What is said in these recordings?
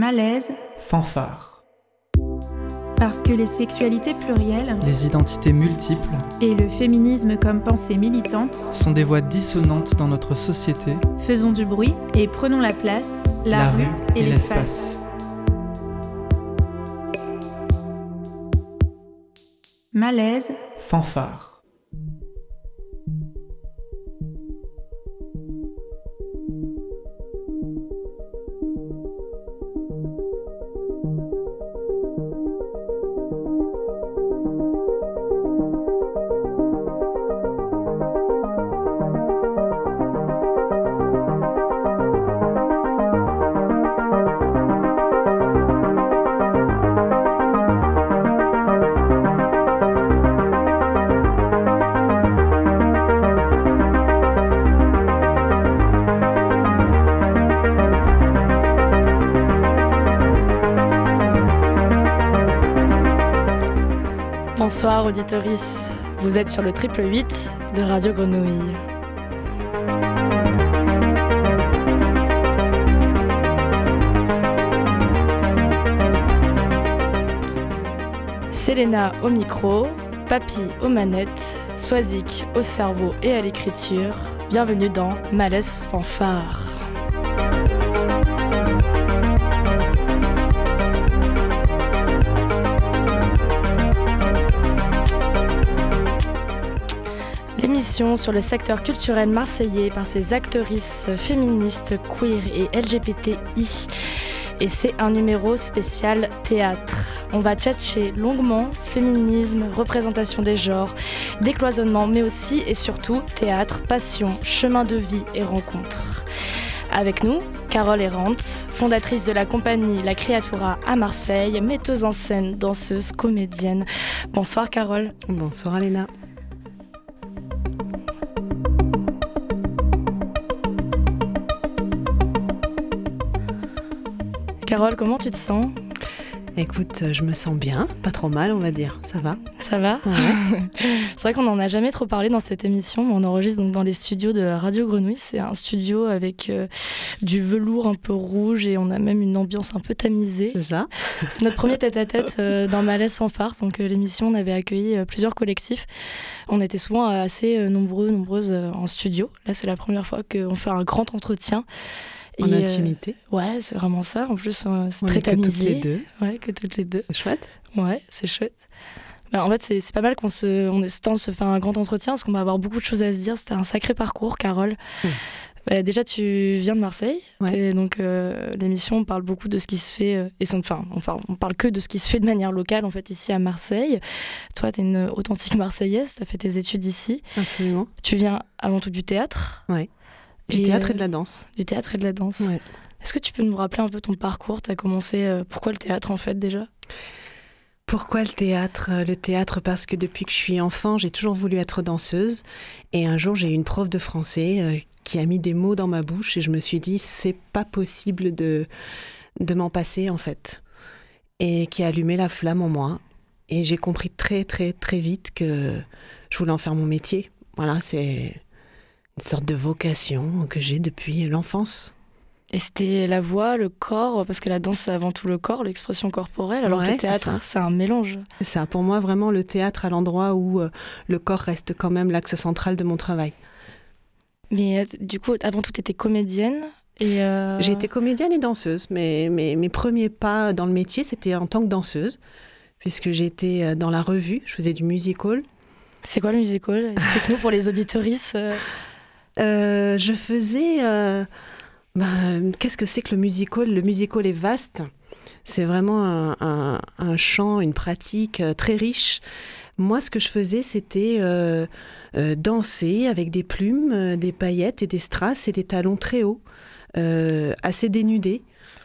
Malaise, fanfare. parce que les sexualités plurielles Les identités multiples et le féminisme comme pensée militante, sont des voix dissonantes dans notre société, faisons du bruit et prenons la place, la, rue et, l'espace. Malaise, Fanfare. Bonsoir auditoris, vous êtes sur le triple 8 de Radio Grenouille. Selena au micro, Papy aux manettes, Swazik au cerveau et à l'écriture. Bienvenue dans Malaise Fanfare. Sur le secteur culturel marseillais par ses actrices féministes, queer et LGBTI. Et c'est un numéro spécial théâtre. On va tchatcher longuement féminisme, représentation des genres, décloisonnement, mais aussi et surtout théâtre, passion, chemin de vie et rencontres. Avec nous, Carole Errant, fondatrice de la compagnie La Creatura à Marseille, metteuse en scène, danseuse, comédienne. Bonsoir Carole. Bonsoir Aléna. Carole, comment tu te sens Écoute, euh, je me sens bien, pas trop mal on va dire, ça va Ça va Ouais. C'est vrai qu'on n'en a jamais trop parlé dans cette émission, mais on enregistre donc dans les studios de Radio Grenouille. C'est un studio avec euh, du velours un peu rouge et on a même une ambiance un peu tamisée. C'est ça C'est notre premier tête-à-tête euh, dans Malaise Fanfare. Donc euh, l'émission, on avait accueilli plusieurs collectifs. On était souvent assez nombreux, nombreuses en studio. Là, c'est la première fois qu'on fait un grand entretien. En Et, euh, intimité. ouais, c'est vraiment ça. En plus, euh, c'est très est que toutes tamisé. les deux. Ouais, que toutes les deux. C'est chouette. Ouais, c'est chouette. Bah, en fait, c'est pas mal qu'on se, on ait ce temps de se faire un grand entretien parce qu'on va avoir beaucoup de choses à se dire. C'était un sacré parcours, Carole. Mm. Bah, déjà, tu viens de Marseille. Ouais. Donc, euh, l'émission, on parle beaucoup de ce qui se fait. euh, et enfin, on parle, on parle que de ce qui se fait de manière locale, en fait, ici à Marseille. Toi, t'es une authentique Marseillaise. T'as fait tes études ici. Absolument. Tu viens avant tout du théâtre. Ouais. Du Et, théâtre euh, et de la danse. Du théâtre et de la danse. Ouais. Est-ce que tu peux nous rappeler un peu ton parcours? T'as commencé. euh, pourquoi le théâtre, en fait, déjà? Pourquoi le théâtre Euh, Le théâtre? Parce que depuis que je suis enfant, j'ai toujours voulu être danseuse. Et un jour, j'ai eu une prof de français euh, qui a mis des mots dans ma bouche et je me suis dit, c'est pas possible de, de m'en passer en fait. Et qui a allumé la flamme en moi. Et j'ai compris très très très vite que je voulais en faire mon métier. Voilà, c'est une sorte de vocation que j'ai depuis l'enfance. Et c'était la voix, le corps, parce que la danse c'est avant tout le corps, l'expression corporelle, alors que le théâtre c'est un mélange. C'est ça, pour moi, vraiment le théâtre à l'endroit où euh, le corps reste quand même l'axe central de mon travail. Mais euh, du coup, avant tout, tu étais comédienne. Et euh, J'ai été comédienne et danseuse, mais mes, mes premiers pas dans le métier, c'était en tant que danseuse, puisque j'étais dans la revue, je faisais du musical. C'est quoi le musical Explique-nous pour les auditorices. euh. Je faisais... euh, bah, Qu'est-ce que c'est que le musical? Le musical est vaste. C'est vraiment un, un- un champ, une pratique euh, très riche. Moi, ce que je faisais, c'était euh, danser avec des plumes, des paillettes et des strass et des talons très hauts, assez dénudés.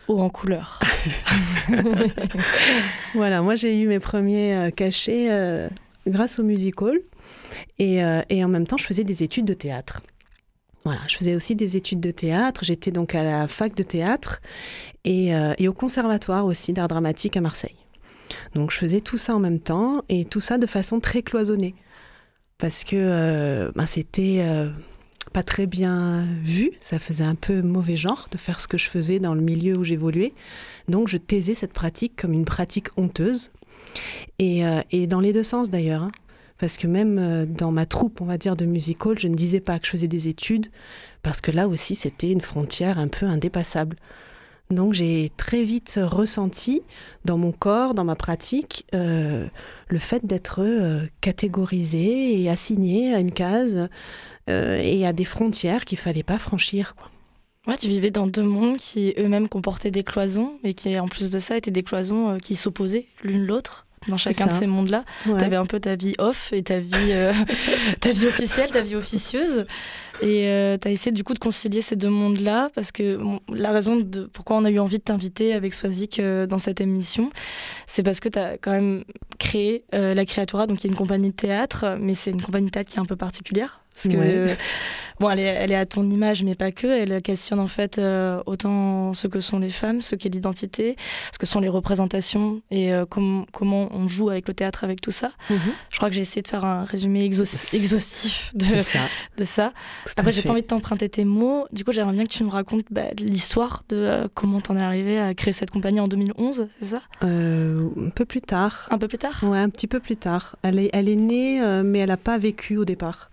Haut en couleur. Voilà, moi j'ai eu mes premiers cachets grâce au musical et, euh, et en même temps je faisais des études de théâtre. Voilà, je faisais aussi des études de théâtre. J'étais donc à la fac de théâtre et, euh, et au conservatoire aussi d'art dramatique à Marseille. Donc je faisais tout ça en même temps et tout ça de façon très cloisonnée parce que euh, ben, c'était euh, pas très bien vu, ça faisait un peu mauvais genre de faire ce que je faisais dans le milieu où j'évoluais. Donc je taisais cette pratique comme une pratique honteuse. Et, et dans les deux sens d'ailleurs. Hein. Parce que même dans ma troupe, on va dire, de musical, je ne disais pas que je faisais des études, parce que là aussi, c'était une frontière un peu indépassable. Donc j'ai très vite ressenti dans mon corps, dans ma pratique, euh, le fait d'être euh, catégorisé et assigné à une case euh, et à des frontières qu'il fallait pas franchir. Quoi. Ouais, tu vivais dans deux mondes qui eux-mêmes comportaient des cloisons et qui en plus de ça étaient des cloisons qui s'opposaient l'une l'autre dans chacun de ces mondes-là. Tu avais un peu ta vie off et ta vie, ta vie officielle, ta vie officieuse. Et euh, tu as essayé du coup de concilier ces deux mondes-là, parce que la raison de pourquoi on a eu envie de t'inviter avec Swazik euh, dans cette émission, c'est parce que tu as quand même créé euh, la Créatura, donc qui est une compagnie de théâtre, mais c'est une compagnie de théâtre qui est un peu particulière. Parce que, bon, elle est, elle est, à ton image, mais pas que. Elle questionne en fait autant ce que sont les femmes, ce qu'est l'identité, ce que sont les représentations et comment on joue avec le théâtre, avec tout ça. Mhm. Je crois que j'ai essayé de faire un résumé exhaustif de ça. De ça. Après, j'ai pas envie de t'emprunter tes mots. Du coup, j'aimerais bien que tu nous racontes bah, l'histoire de euh, comment t'en es arrivé à créer cette compagnie en 2011, c'est ça? Euh, Un peu plus tard. Un peu plus tard? Ouais, un petit peu plus tard. Elle est, elle est née, euh, mais elle n'a pas vécu au départ.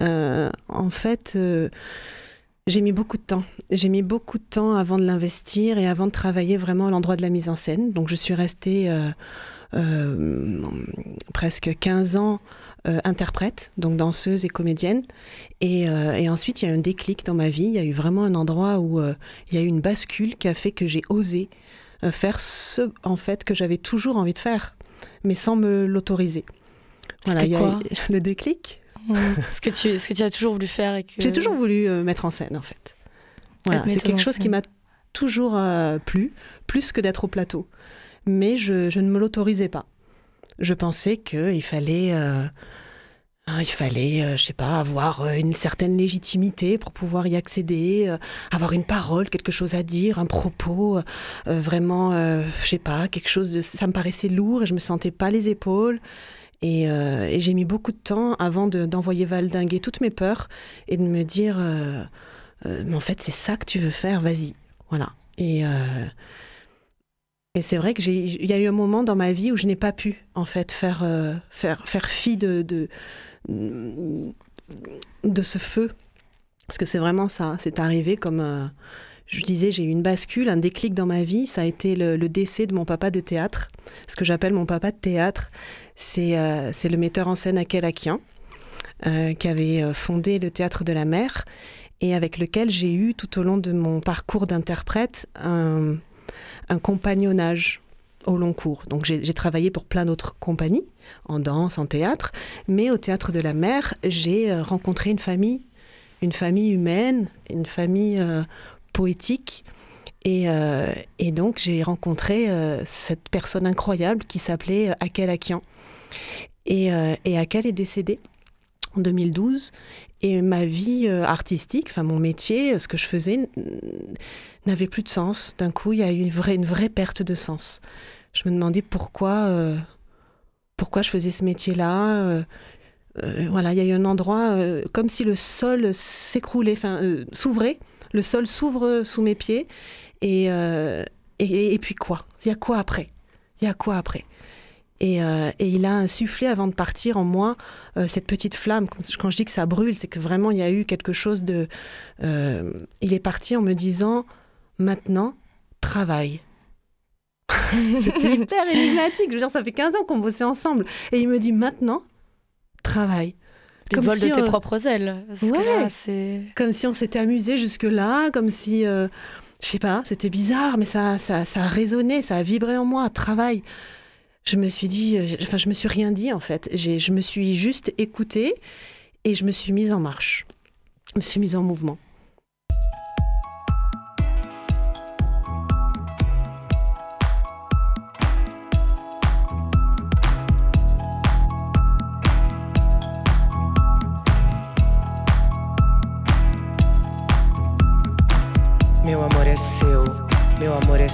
En fait, j'ai mis beaucoup de temps. J'ai mis beaucoup de temps avant de l'investir et avant de travailler vraiment à l'endroit de la mise en scène. Donc, je suis restée presque 15 ans euh, interprète, donc danseuse et comédienne. Euh, et, ensuite, il y a eu un déclic dans ma vie. Il y a eu vraiment un endroit où euh, il y a eu une bascule qui a fait que j'ai osé faire ce en fait que j'avais toujours envie de faire, mais sans me l'autoriser. Voilà, il y a le déclic? Ce que tu ce que tu as toujours voulu faire et que j'ai toujours voulu mettre en scène en fait. Voilà, c'est quelque chose qui m'a toujours plu, plus que d'être au plateau. Mais je, je ne me l'autorisais pas je pensais qu'il fallait, euh, il fallait, euh, je sais pas, avoir euh, une certaine légitimité pour pouvoir y accéder, avoir une parole, quelque chose à dire, un propos, vraiment, je sais pas, quelque chose de, ça me paraissait lourd et je me sentais pas les épaules. Et, j'ai mis beaucoup de temps avant d'envoyer valdinguer toutes mes peurs et de me dire, mais en fait, c'est ça que tu veux faire, vas-y. Voilà. Et, et c'est vrai qu'il y a eu un moment dans ma vie où je n'ai pas pu, en fait, faire, euh, faire, faire fi de, de, de, ce feu. Parce que c'est vraiment ça. C'est arrivé comme. Euh, je disais, j'ai eu une bascule, un déclic dans ma vie. Ça a été le, décès de mon papa de théâtre. Ce que j'appelle mon papa de théâtre, c'est euh, le metteur en scène Akel Akian, qui avait fondé le théâtre de la mer et avec lequel j'ai eu tout au long de mon parcours d'interprète un un compagnonnage au long cours. Donc j'ai travaillé pour plein d'autres compagnies, en danse, en théâtre, mais au théâtre de la mer, j'ai euh, rencontré une famille, une famille humaine, une famille euh, poétique. Et, euh, et donc j'ai rencontré cette personne incroyable qui s'appelait Akel Akian. Et, Akel est décédé en 2012. Et ma vie artistique, enfin mon métier, ce que je faisais, n'avait plus de sens. D'un coup, il y a eu une vraie, une vraie perte de sens. Je me demandais pourquoi, euh, pourquoi je faisais ce métier-là. Euh, euh, voilà, il y a eu un endroit comme si le sol s'écroulait, enfin s'ouvrait. Le sol s'ouvre sous mes pieds. Et, et, et, puis quoi? Il y a quoi après? Il y a quoi après? Et, et, il a insufflé avant de partir en moi cette petite flamme. Quand je dis que ça brûle, c'est que vraiment il y a eu quelque chose de. il est parti en me disant maintenant, travaille. C'était hyper énigmatique. Je veux dire, ça fait 15 ans qu'on bossait ensemble. Et il me dit maintenant, travaille. Comme vol de tes propres ailes. Ouais. comme si on s'était amusé jusque-là, comme si, euh, je sais pas, c'était bizarre, mais ça, ça, ça a résonné, ça a vibré en moi. Travaille. Je me suis dit, euh, enfin, je me suis rien dit en fait. Je me suis juste écoutée et je me suis mise en marche. Je me suis mise en mouvement.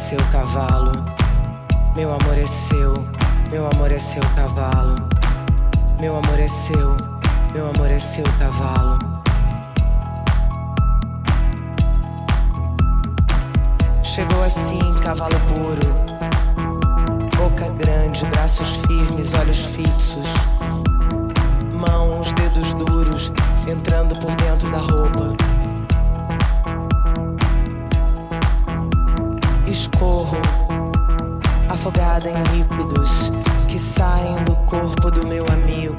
seu cavalo. Meu amor é seu, meu amor é seu cavalo. Meu amor é seu, meu amor é seu cavalo. Chegou assim, cavalo puro. Boca grande, braços firmes, olhos fixos. Mãos, dedos duros, entrando por dentro da roupa Escorro, afogada em líquidos que saem do corpo do meu amigo,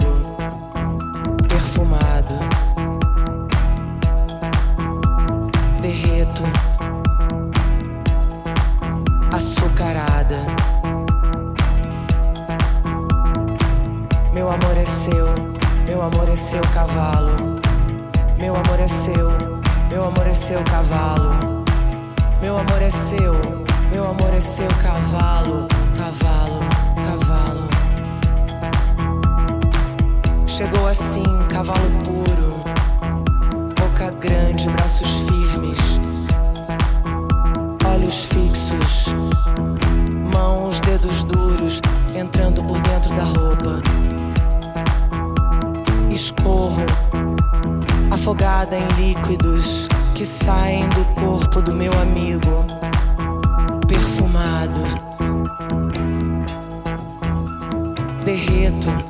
perfumado. Derreto, açucarada. Meu amor é seu, meu amor é seu cavalo. Meu amor é seu, meu amor é seu cavalo. Meu amor é seu, meu amor é seu cavalo, cavalo, cavalo. Chegou assim, cavalo puro, boca grande, braços firmes, olhos fixos, mãos, dedos duros, entrando por dentro da roupa. Escorro, afogada em líquidos que saem do corpo do meu amigo, lado. Derreto.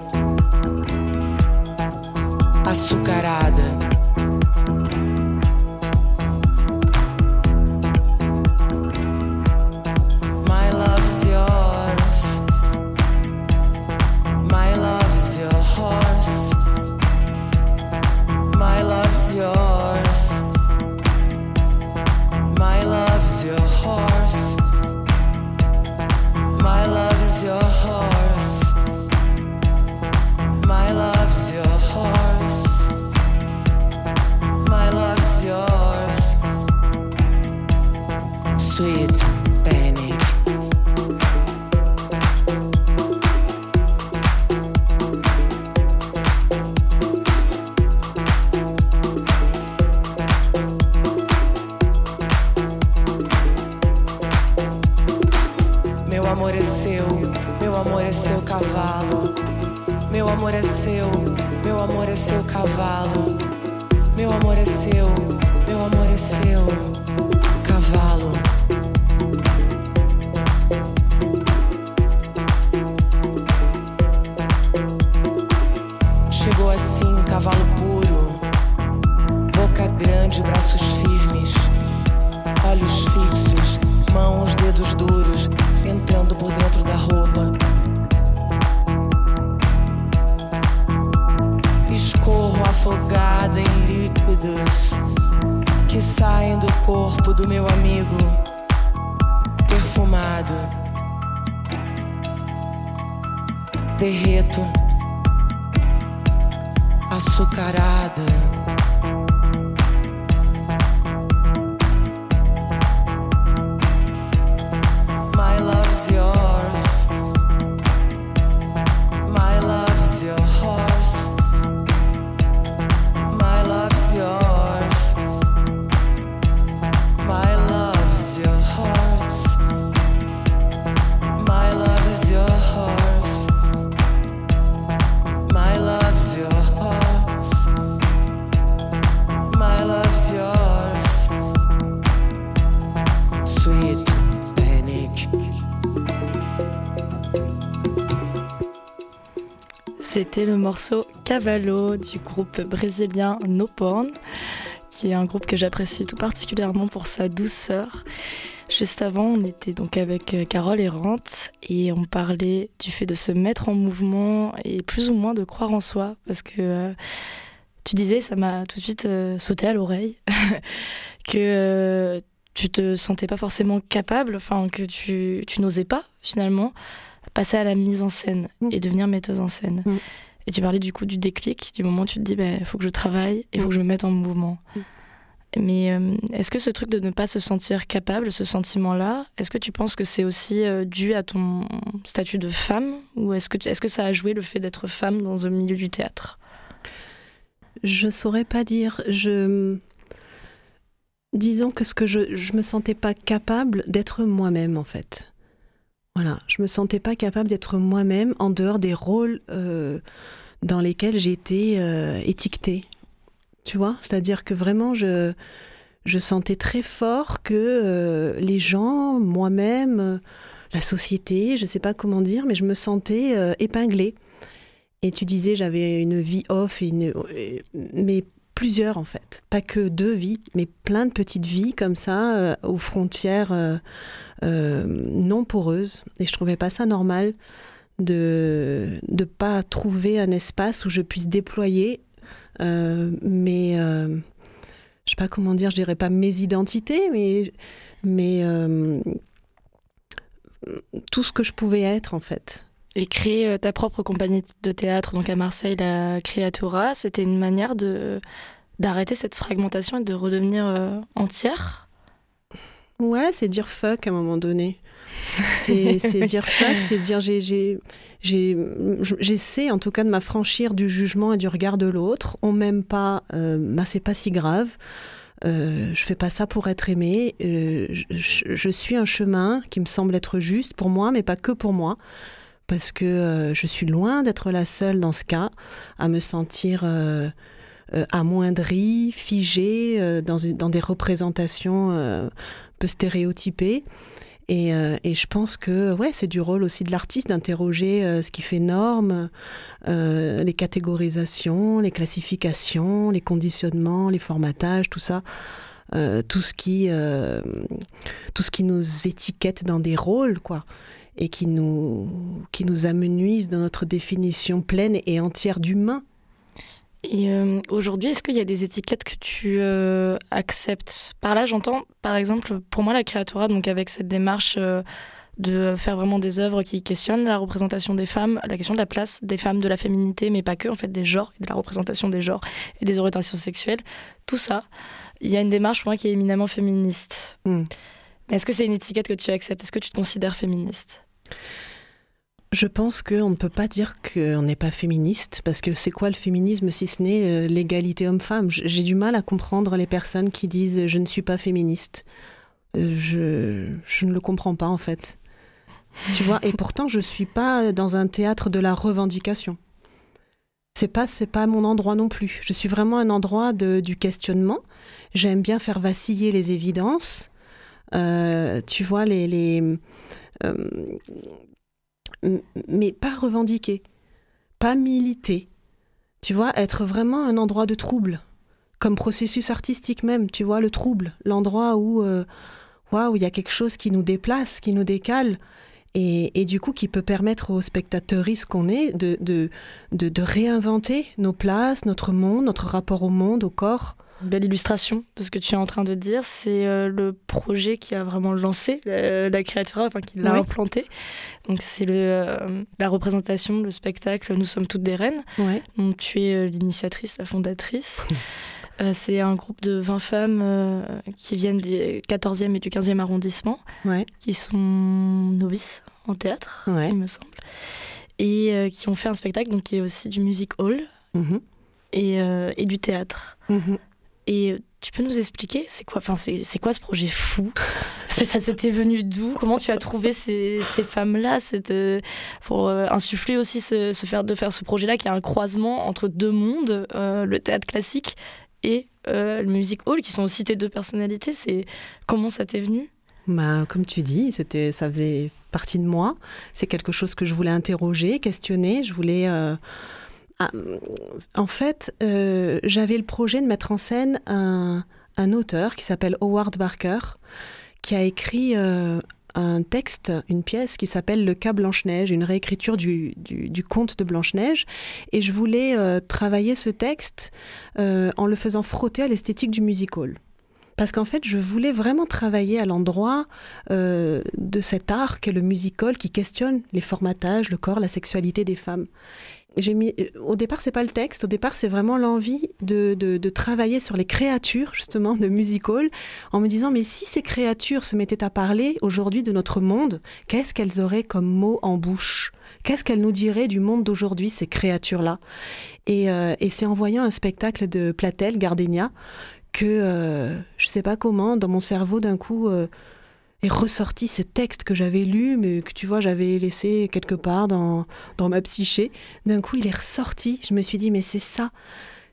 Do meu amigo, perfumado. Derreto, açucarada. Morceau Cavallo du groupe brésilien No Porn, qui est un groupe que j'apprécie tout particulièrement pour sa douceur. Juste avant, on était donc avec euh, Carole Errante et on parlait du fait de se mettre en mouvement et plus ou moins de croire en soi parce que euh, tu disais, ça m'a tout de suite euh, sauté à l'oreille, que euh, tu te sentais pas forcément capable, enfin que tu, tu n'osais pas finalement passer à la mise en scène Mm. et devenir metteuse en scène. Mm. Et tu parlais du coup du déclic, du moment où tu te dis, il bah, faut que je travaille, il faut que je me mette en mouvement. Mm. Mais euh, est-ce que ce truc de ne pas se sentir capable, ce sentiment-là, est-ce que tu penses que c'est aussi euh, dû à ton statut de femme Ou est-ce que, tu- est-ce que ça a joué le fait d'être femme dans le milieu du théâtre? Je saurais pas dire. Je disons que ce que je je me sentais pas capable d'être moi-même en fait. Voilà, je me sentais pas capable d'être moi-même en dehors des rôles euh, dans lesquels été euh, étiquetée. Tu vois, c'est-à-dire que vraiment je je sentais très fort que les gens, moi-même, la société, je sais pas comment dire, mais je me sentais épinglée. Et tu disais, j'avais une vie off, et une, mais plusieurs en fait. Pas que deux vies, mais plein de petites vies comme ça, euh, aux frontières euh, euh, non poreuses. Et je trouvais pas ça normal de ne pas trouver un espace où je puisse déployer mes. je pas comment dire, je pas mes identités, mais. mais tout ce que je pouvais être en fait. Et créer ta propre compagnie de théâtre, donc à Marseille, la Creatura, c'était une manière de d'arrêter cette fragmentation et de redevenir euh, entière Ouais, c'est dire fuck à un moment donné. C'est dire fuck, c'est dire j'essaie en tout cas de m'affranchir du jugement et du regard de l'autre. On m'aime pas, euh, bah, c'est pas si grave. Euh, je fais pas ça pour être aimé. Euh, je, je, suis un chemin qui me semble être juste pour moi, mais pas que pour moi parce que euh, je suis loin d'être la seule dans ce cas à me sentir euh, euh, amoindrie, figée dans, des représentations un peu stéréotypées. Et, et, je pense que ouais, c'est du rôle aussi de l'artiste d'interroger ce qui fait norme, les catégorisations, les classifications, les conditionnements, les formatages, tout ça. tout ce qui tout ce qui nous étiquette dans des rôles quoi et qui nous, qui nous amenuisent dans notre définition pleine et entière d'humain. Et euh, aujourd'hui, est-ce qu'il y a des étiquettes que tu euh, acceptes? Par là, j'entends, par exemple, pour moi, la créatura, donc avec cette démarche euh, de faire vraiment des œuvres qui questionnent la représentation des femmes, la question de la place des femmes, de la féminité, mais pas que, en fait, des genres, et de la représentation des genres et des orientations sexuelles, tout ça, il y a une démarche pour moi qui est éminemment féministe. Hmm. Est-ce que c'est une étiquette que tu acceptes? Est-ce que tu te considères féministe? Je pense qu'on ne peut pas dire qu'on n'est pas féministe, parce que c'est quoi le féminisme si ce n'est euh, l'égalité homme-femme? J'ai du mal à comprendre les personnes qui disent je ne suis pas féministe. Euh, je, je ne le comprends pas en fait. Tu vois, et pourtant je ne suis pas dans un théâtre de la revendication. C'est pas c'est pas mon endroit non plus. Je suis vraiment un endroit de, du questionnement. J'aime bien faire vaciller les évidences. Euh, tu vois les, les mais pas revendiquer, pas militer. Tu vois, être vraiment un endroit de trouble, comme processus artistique même, tu vois, le trouble, l'endroit où euh, il y a quelque chose qui nous déplace, qui nous décale, et, du coup qui peut permettre aux spectateurs qu'on est de, de, de, réinventer nos places, notre monde, notre rapport au monde, au corps belle illustration de ce que tu es en train de dire. C'est euh, le projet qui a vraiment lancé euh, la créature, enfin qui l'a implanté. Donc c'est euh, la représentation, le spectacle Nous sommes toutes des reines. Donc tu es l'initiatrice, la fondatrice. c'est un groupe de 20 femmes qui viennent du 14e et du 15e arrondissement, qui sont novices en théâtre, il me semble, et qui ont fait un spectacle donc, qui est aussi du music hall. Mm-hmm. Et, et, du théâtre. Mm-hmm. Et euh, tu peux nous expliquer c'est quoi, enfin c'est quoi ce projet fou? Ça venu d'où? Comment tu as trouvé ces, ces femmes-là euh, pour euh, insuffler aussi ce, faire, de faire ce projet-là qui est un croisement entre deux mondes, le théâtre classique et le music hall, qui sont aussi tes deux personnalités? C'est comment ça t'est venu? Bah, comme tu dis, c'était, ça faisait partie de moi. C'est quelque chose que je voulais interroger, questionner. Je voulais en fait, euh, j'avais le projet de mettre en scène un, auteur qui s'appelle Howard Barker, qui a écrit euh, un texte, une pièce qui s'appelle Le cas Blanche-Neige, une réécriture du, conte de Blanche-Neige. Et je voulais euh, travailler ce texte en le faisant frotter à l'esthétique du musical parce qu'en fait, je voulais vraiment travailler à l'endroit de cet art qu'est le musical qui questionne les formatages, le corps, la sexualité des femmes j'ai mis, au départ, c'est pas le texte, au départ, c'est vraiment l'envie de, de, travailler sur les créatures, justement, de musical, en me disant, mais si ces créatures se mettaient à parler aujourd'hui de notre monde, qu'est-ce qu'elles auraient comme mots en bouche? Qu'est-ce qu'elles nous diraient du monde d'aujourd'hui, ces créatures-là? Et, euh, et c'est en voyant un spectacle de Platel, Gardenia, que, euh, je sais pas comment, dans mon cerveau, d'un coup, euh, est ressorti ce texte que j'avais lu, mais que tu vois, j'avais laissé quelque part dans, dans ma psyché. D'un coup, il est ressorti. Je me suis dit, mais c'est ça.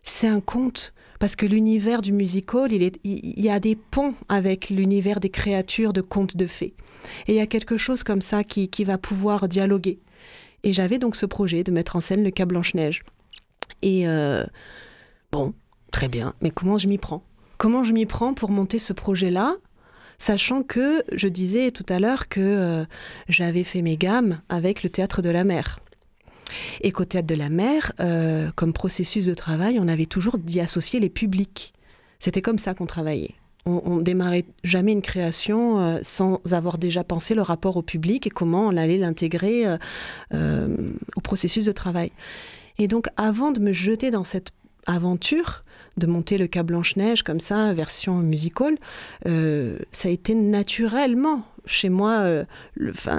C'est un conte parce que l'univers du musical, il, il, y a des ponts avec l'univers des créatures de contes de fées. Et il y a quelque chose comme ça qui, qui va pouvoir dialoguer. Et j'avais donc ce projet de mettre en scène le cas Blanche-Neige. Et euh, bon, très bien, mais comment je m'y prends? Comment je m'y prends pour monter ce projet-là? Sachant que je disais tout à l'heure que euh, j'avais fait mes gammes avec le théâtre de la mer. Et qu'au théâtre de la mer, euh, comme processus de travail, on avait toujours d'y associer les publics. C'était comme ça qu'on travaillait. On, on, démarrait jamais une création euh, sans avoir déjà pensé le rapport au public et comment on allait l'intégrer au processus de travail. Et donc, avant de me jeter dans cette aventure, de monter le cas Blanche-Neige comme ça, version musical, euh, ça a été naturellement chez moi, euh,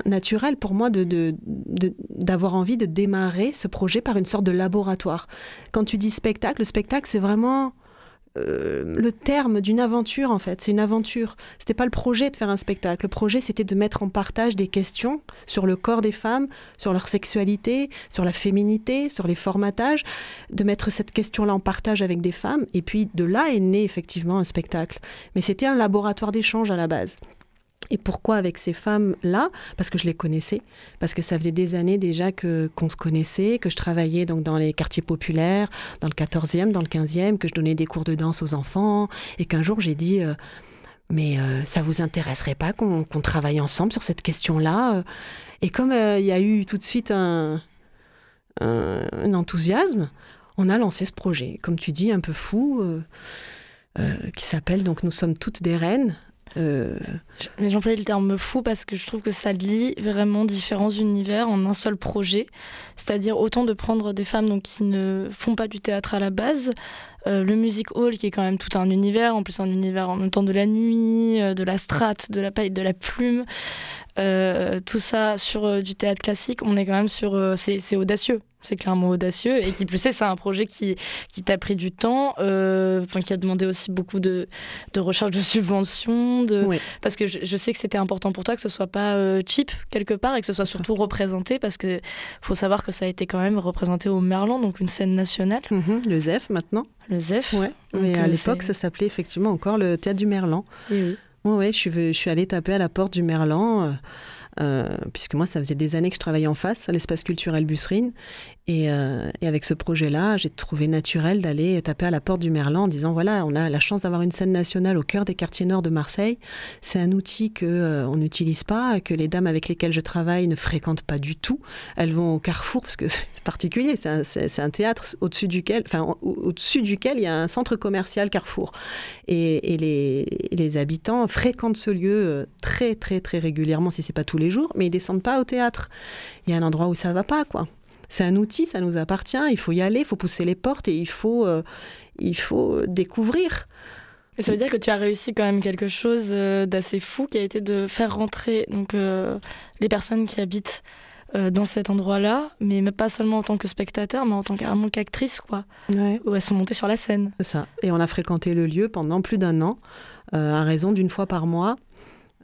naturel pour moi d'avoir de, de, de, envie de démarrer ce projet par une sorte de laboratoire. Quand tu dis spectacle, le spectacle, c'est vraiment euh, le terme d'une aventure en fait. C'est une aventure. C'était pas le projet de faire un spectacle. Le projet c'était de mettre en partage des questions sur le corps des femmes, sur leur sexualité, sur la féminité, sur les formatages, de mettre cette question-là en partage avec des femmes. Et puis de là est né effectivement un spectacle. Mais c'était un laboratoire d'échange à la base. Et pourquoi avec ces femmes-là? Parce que je les connaissais, parce que ça faisait des années déjà que qu'on se connaissait, que je travaillais donc dans les quartiers populaires, dans le 14e, dans le 15e, que je donnais des cours de danse aux enfants, et qu'un jour j'ai dit euh, mais euh, ça vous intéresserait pas qu'on qu travaille ensemble sur cette question-là Et comme euh, il y a eu tout de suite un, enthousiasme, on a lancé ce projet, comme tu dis, un peu fou, qui s'appelle donc Nous sommes toutes des reines euh... Mais j'emploie le terme fou parce que je trouve que ça lie vraiment différents univers en un seul projet. C'est-à-dire autant de prendre des femmes donc, qui ne font pas du théâtre à la base, euh, le music hall qui est quand même tout un univers, en plus un univers en même temps de la nuit, euh, de la strate, de la paille, de la plume, euh, tout ça sur euh, du théâtre classique, on est quand même sur... Euh, c'est audacieux, c'est clairement audacieux. Et qui plus est, c'est un projet qui, qui t'a pris du temps, euh, qui a demandé aussi beaucoup de, de recherche de subventions. De... Oui. Parce que je, je, sais que c'était important pour toi que ce soit pas cheap quelque part et que ce soit surtout représenté parce que faut savoir que ça a été quand même représenté au Merlan, donc une scène nationale. Mm -hmm, le ZEF maintenant. Le ZEF. Ouais. Mais à l'époque, ça s'appelait effectivement encore le théâtre du Merlan. Oui, oui. Suis, je suis allée taper à la porte du Merlan. Euh, euh, puisque moi, ça faisait des années que je travaillais en face à l'espace culturel Busserine. Et, euh, et, avec ce projet-là, j'ai trouvé naturel d'aller taper à la porte du Merlan en disant voilà, on a la chance d'avoir une scène nationale au cœur des quartiers nord de Marseille. C'est un outil que euh, on n'utilise pas, que les dames avec lesquelles je travaille ne fréquentent pas du tout. Elles vont au Carrefour parce que c'est particulier. C'est un, un, théâtre au-dessus duquel, enfin au-dessus duquel il y a un centre commercial Carrefour. Et, et les, les, habitants fréquentent ce lieu très très très régulièrement, si c'est pas tous les jours, mais ils descendent pas au théâtre. Il y a un endroit où ça va pas, quoi c'est un outil, ça nous appartient, il faut y aller, il faut pousser les portes et il faut, euh, il faut découvrir. Et ça veut dire que tu as réussi quand même quelque chose euh, d'assez fou qui a été de faire rentrer donc, euh, les personnes qui habitent euh, dans cet endroit-là, mais pas seulement en tant que spectateur, mais en tant carrément qu'actrice, quoi. Ouais. Où elles sont montées sur la scène. C'est ça. Et on a fréquenté le lieu pendant plus d'un an, à raison d'une fois par mois.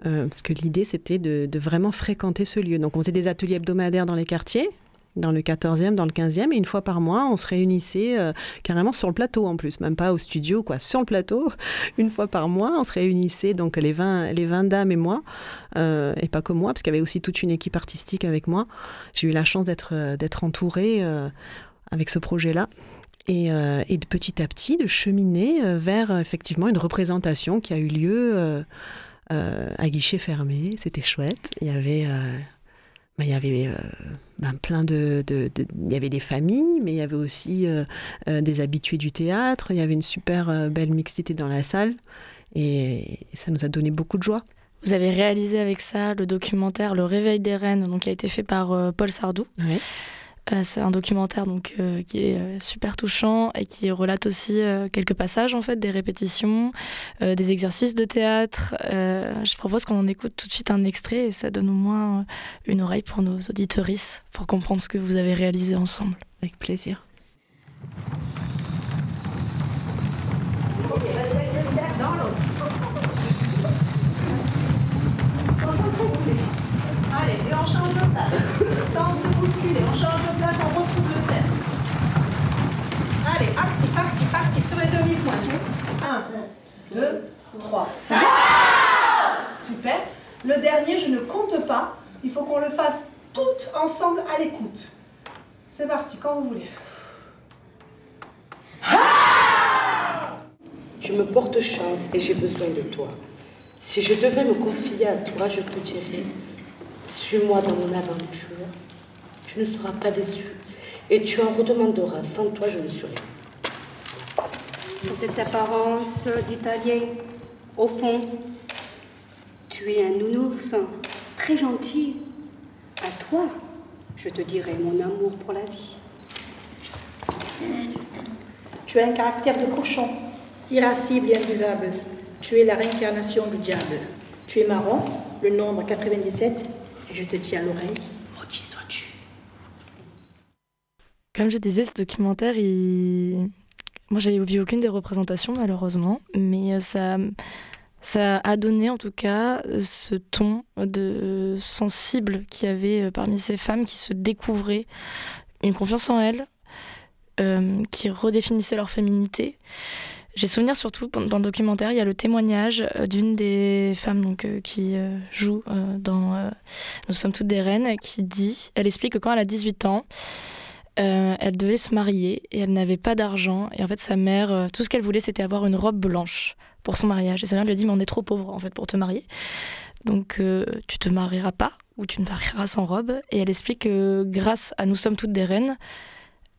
parce que l'idée, c'était de, de vraiment fréquenter ce lieu. Donc, on faisait des ateliers hebdomadaires dans les quartiers, dans le 14e, dans le 15e, et une fois par mois, on se réunissait euh, carrément sur le plateau en plus, même pas au studio, quoi, sur le plateau, une fois par mois, on se réunissait, donc les 20, les 20 dames et moi, euh, et pas que moi, parce qu'il y avait aussi toute une équipe artistique avec moi. J'ai eu la chance d'être euh, entourée avec ce projet-là. Et, et, de petit à petit, de cheminer vers effectivement une représentation qui a eu lieu à guichet fermé. C'était chouette. Il y avait ben, il y avait euh, ben, plein de, Il y avait des familles, mais il y avait aussi euh, euh, des habitués du théâtre. Il y avait une super belle mixité dans la salle. Et, et, ça nous a donné beaucoup de joie. Vous avez réalisé avec ça le documentaire Le Réveil des Reines, donc, qui a été fait par Paul Sardou. Oui. Euh, c'est un documentaire donc euh, qui est euh, super touchant et qui relate aussi euh, quelques passages en fait des répétitions, euh, des exercices de théâtre. Euh, je propose qu'on en écoute tout de suite un extrait et ça donne au moins une oreille pour nos auditorices pour comprendre ce que vous avez réalisé ensemble. Avec plaisir. Allez, et on change de place. Sans se bousculer, on change de place, on retrouve le cercle. Allez, actif, actif, actif sur les demi-points. 3. Super. Le dernier, je ne compte pas. Il faut qu'on le fasse toutes ensemble à l'écoute. C'est parti, quand vous voulez. Je me porte chance et j'ai besoin de toi. Si je devais me confier à toi, je te dirais, suis-moi dans mon aventure. Tu ne seras pas déçu et tu en redemanderas. Sans toi, je ne suis rien. Sur cette apparence d'italien, au fond, tu es un nounours très gentil. À toi, je te dirai mon amour pour la vie. Tu as un caractère de cochon, irascible et imbuvable. Tu es la réincarnation du diable. Tu es marron, le nombre 97, et je te dis à l'oreille, qui sois-tu Comme je disais, ce documentaire, il... moi j'avais vu aucune des représentations malheureusement, mais euh, ça, ça a donné en tout cas ce ton de sensible qu'il y avait euh, parmi ces femmes qui se découvraient une confiance en elles, euh, qui redéfinissaient leur féminité. J'ai souvenir surtout dans le documentaire, il y a le témoignage d'une des femmes donc, qui joue dans Nous sommes toutes des reines, qui dit, elle explique que quand elle a 18 ans, euh, elle devait se marier et elle n'avait pas d'argent. Et en fait, sa mère, euh, tout ce qu'elle voulait, c'était avoir une robe blanche pour son mariage. Et sa mère lui a dit, mais on est trop pauvre en fait pour te marier. Donc euh, tu te marieras pas ou tu ne marieras sans robe. Et elle explique que grâce à Nous sommes toutes des reines,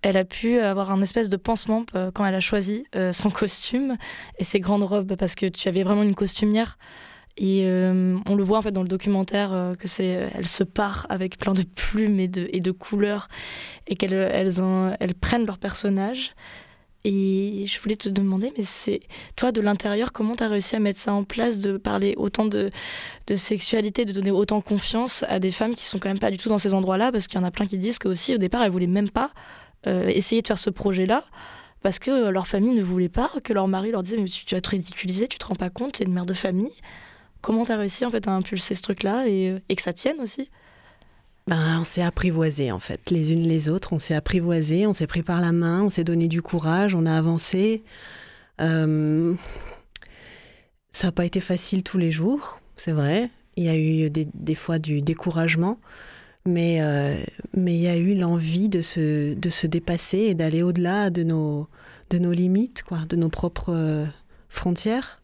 elle a pu avoir un espèce de pansement euh, quand elle a choisi son costume et ses grandes robes parce que tu avais vraiment une costumière et euh, on le voit en fait dans le documentaire euh, que c'est elle se part avec plein de plumes et de, et de couleurs et qu'elles elles en- elles prennent leur personnage et je voulais te demander mais c'est toi de l'intérieur comment tu as réussi à mettre ça en place de parler autant de, de sexualité de donner autant confiance à des femmes qui sont quand même pas du tout dans ces endroits-là? Parce qu'il y en a plein qui disent que aussi au départ elles voulaient même pas euh, essayer de faire ce projet-là parce que euh, leur famille ne voulait pas, que leur mari leur disait mais tu, vas te ridiculiser, tu te rends pas compte, tu es une mère de famille. Comment t'as réussi en fait à impulser ce truc-là et, euh, que ça tienne aussi Ben, on s'est apprivoisés en fait, les unes les autres. On s'est apprivoisés, on s'est pris par la main, on s'est donné du courage, on a avancé. Euh, Ça n'a pas été facile tous les jours, c'est vrai. Il y a eu des, fois du découragement, mais euh, mais il y a eu l'envie de se, de se dépasser et d'aller au-delà de nos, de nos limites, quoi, de nos propres frontières.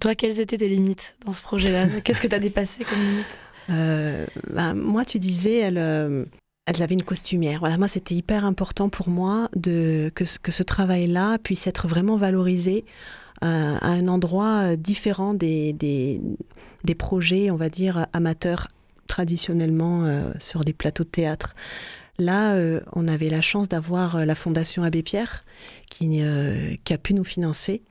Toi, quelles étaient tes limites dans ce projet-là? Qu'est-ce que t'as dépassé comme limite? Euh, ben, moi, tu disais, elle, euh, elle avait une costumière. Voilà, moi, c'était hyper important pour moi de, que, ce- que ce travail-là puisse être vraiment valorisé euh, à un endroit différent des, des, des projets, on va dire, amateurs traditionnellement sur des plateaux de théâtre. Là, on avait la chance d'avoir la Fondation Abbé Pierre qui, qui a pu nous financer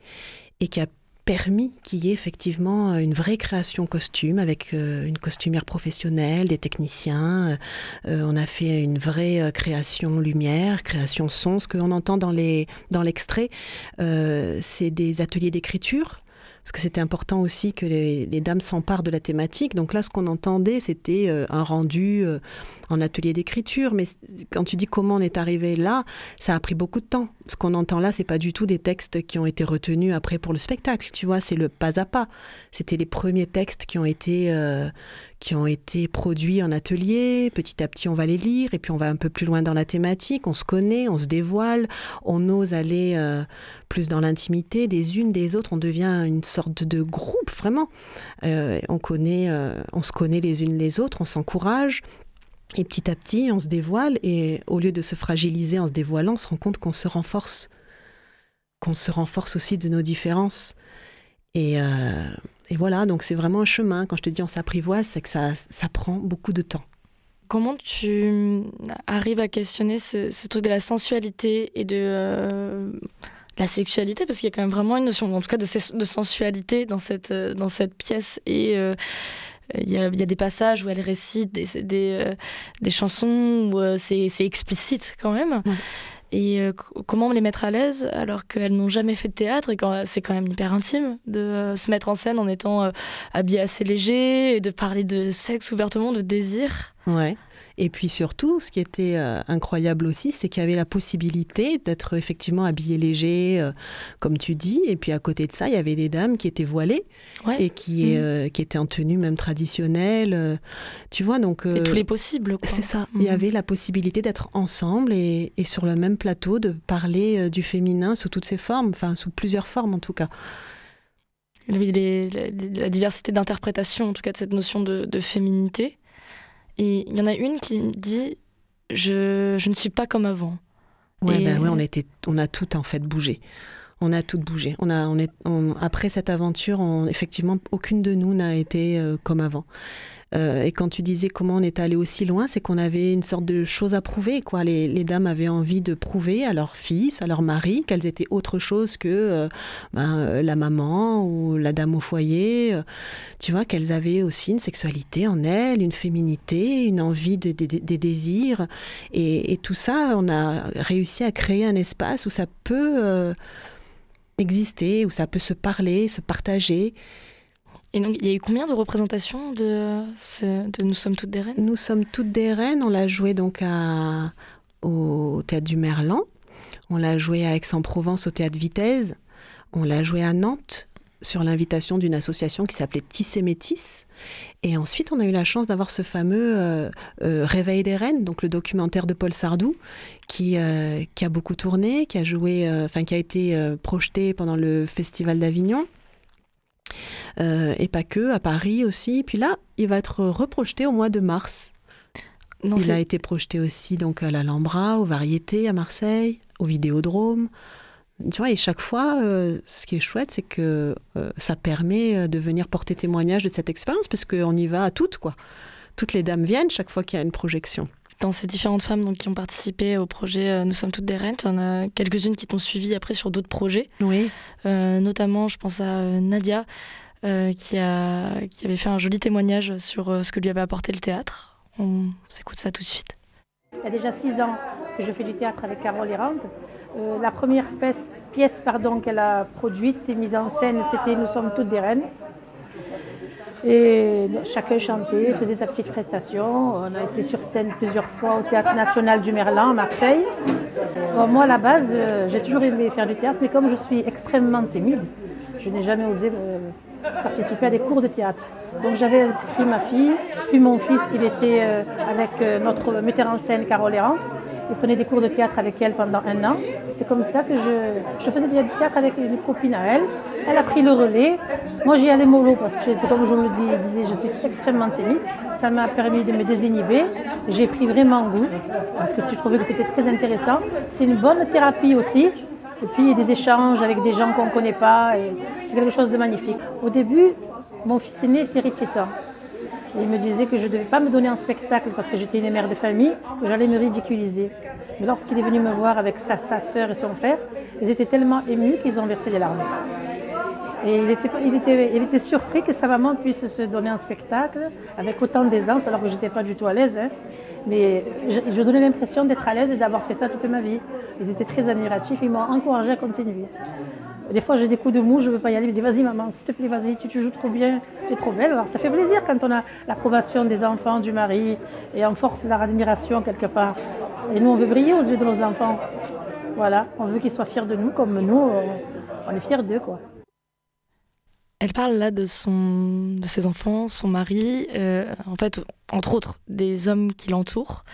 et qui a permis qu'il y ait effectivement euh, une vraie création costume avec euh, une costumière professionnelle, des techniciens. Euh, on a fait une vraie création lumière, création son. Ce qu'on entend dans les dans l'extrait, c'est des ateliers d'écriture. Parce que c'était important aussi que les, dames s'emparent de la thématique. Donc là, ce qu'on entendait, c'était euh, un rendu euh, en atelier d'écriture. Mais quand tu dis comment on est arrivé là, ça a pris beaucoup de temps. Ce qu'on entend là, c'est pas du tout des textes qui ont été retenus après pour le spectacle. Tu vois, c'est le pas à pas. C'était les premiers textes qui ont été euh, qui ont été produits en atelier. Petit à petit, on va les lire et puis on va un peu plus loin dans la thématique. On se connaît, on se dévoile, on ose aller euh, plus dans l'intimité des unes des autres. On devient une sorte de groupe vraiment. Euh, on connaît, euh, on se connaît les unes les autres, on s'encourage. Et petit à petit, on se dévoile et au lieu de se fragiliser en se dévoilant, on se rend compte qu'on se renforce, qu'on se renforce aussi de nos différences. Et, et voilà, donc c'est vraiment un chemin. Quand je te dis on s'apprivoise, c'est que ça, ça prend beaucoup de temps. Comment tu arrives à questionner ce, ce truc de la sensualité et de euh, la sexualité? Parce qu'il y a quand même vraiment une notion, en tout cas, de, sensualité dans cette, euh, dans cette pièce. Et euh, il y, a, il y a des passages où elle récite des, des, euh, des chansons où euh, c'est c'est explicite quand même. Ouais. Et euh, co- comment les mettre à l'aise alors qu'elles n'ont jamais fait de théâtre et quand c'est quand même hyper intime de euh, se mettre en scène en étant euh, habillée assez léger et de parler de sexe ouvertement, de désir. Et puis surtout, ce qui était euh, incroyable aussi, c'est qu'il y avait la possibilité d'être effectivement habillé léger, euh, comme tu dis. Et puis à côté de ça, il y avait des dames qui étaient voilées et qui, Mhm. qui étaient en tenue même traditionnelle. euh, tu vois, donc... Et euh, tous les possibles. quoi. c'est ça. Il Mhm. y avait la possibilité d'être ensemble et, et sur le même plateau, de parler euh, du féminin sous toutes ses formes, enfin sous plusieurs formes en tout cas. Oui, les- la, la diversité d'interprétation, en tout cas de cette notion de, de féminité. Et il y en a une qui me dit je, je ne suis pas comme avant. Ouais, Et- ben ouais, on était, on a tout en fait bougé. On a tout bougé. On a, on est, on- après cette aventure, on- effectivement, aucune de nous n'a été euh, comme avant. Euh, et quand tu disais comment on est allé aussi loin, c'est qu'on avait une sorte de chose à prouver. Quoi. Les, dames avaient envie de prouver à leur fils, à leur mari, qu'elles étaient autre chose que euh, ben, euh, la maman ou la dame au foyer. Tu vois, qu'elles avaient aussi une sexualité en elles, une féminité, une envie de- de- de- des désirs. Et, tout ça, on a réussi à créer un espace où ça peut exister, où ça peut se parler, se partager. Et donc, il y a eu combien de représentations de, Nous sommes toutes des reines? Nous sommes toutes des reines. On l'a joué donc au théâtre du Merlan. On l'a joué à Aix-en-Provence au théâtre Vitesse. On l'a joué à Nantes sur l'invitation d'une association qui s'appelait Tissé Métis. Et ensuite, on a eu la chance d'avoir ce fameux euh, euh, Réveil des Reines, donc le documentaire de Paul Sardou, qui, euh, a beaucoup tourné, qui a joué, enfin qui a été projeté pendant le Festival d'Avignon. Euh, et pas que, à Paris aussi. Puis là, il va être reprojeté au mois de mars. Non, il a été projeté aussi donc à l'Alhambra, aux Variétés à Marseille, au Vidéodrome. Tu vois, et chaque fois, euh, ce qui est chouette, c'est que euh, ça permet de venir porter témoignage de cette expérience, parce qu'on y va à toutes, quoi. Toutes les dames viennent chaque fois qu'il y a une projection. Dans ces différentes femmes donc, qui ont participé au projet euh, Nous sommes toutes des reines, il y en a quelques-unes qui t'ont suivi après sur d'autres projets. Oui. Euh, notamment, je pense à euh, Nadia, euh, qui, a, qui avait fait un joli témoignage sur euh, ce que lui avait apporté le théâtre. On s'écoute ça tout de suite. Il y a déjà six ans que je fais du théâtre avec Carole Errante. Euh, la première pièce, pièce pardon, qu'elle a produite et mise en scène, c'était Nous sommes toutes des reines. Et chacun chantait, faisait sa petite prestation. On a été sur scène plusieurs fois au Théâtre National du Merlan à Marseille. Moi, à la base, euh, j'ai toujours aimé faire du théâtre, mais comme je suis extrêmement timide, je n'ai jamais osé euh, participer à des cours de théâtre. Donc j'avais inscrit ma fille, puis mon fils, il était euh, avec notre metteur en scène Carole Errante. Il prenait des cours de théâtre avec elle pendant un an. C'est comme ça que je, je faisais déjà du théâtre avec une copine à elle. Elle a pris le relais. Moi, j'y allais mollo parce que, comme je le dis- disais, je suis extrêmement timide. Ça m'a permis de me désinhiber. J'ai pris vraiment goût parce que je trouvais que c'était très intéressant. C'est une bonne thérapie aussi. Et puis des échanges avec des gens qu'on ne connaît pas. C'est quelque chose de magnifique. Au début, mon fils aîné était réticent. Il me disait que je ne devais pas me donner en spectacle parce que j'étais une mère de famille, que j'allais me ridiculiser. Mais lorsqu'il est venu me voir avec sa, sœur et son frère, ils étaient tellement émus qu'ils ont versé des larmes. Et il était, surpris que sa maman puisse se donner un spectacle avec autant d'aisance, alors que je n'étais pas du tout à l'aise. hein. Mais je, je donnais l'impression d'être à l'aise et d'avoir fait ça toute ma vie. Ils étaient très admiratifs, ils m'ont encouragé à continuer. Des fois, j'ai des coups de mou, je ne veux pas y aller. Je dis, vas-y, maman, s'il te plaît, vas-y, tu, joues trop bien, tu es trop belle. Alors, ça fait plaisir quand on a l'approbation des enfants, du mari, et on force leur admiration quelque part. Et nous, on veut briller aux yeux de nos enfants. Voilà, on veut qu'ils soient fiers de nous, comme nous, on, on est fiers d'eux, quoi. Elle parle là de, son, de ses enfants, son mari, euh, en fait, entre autres, des hommes qui l'entourent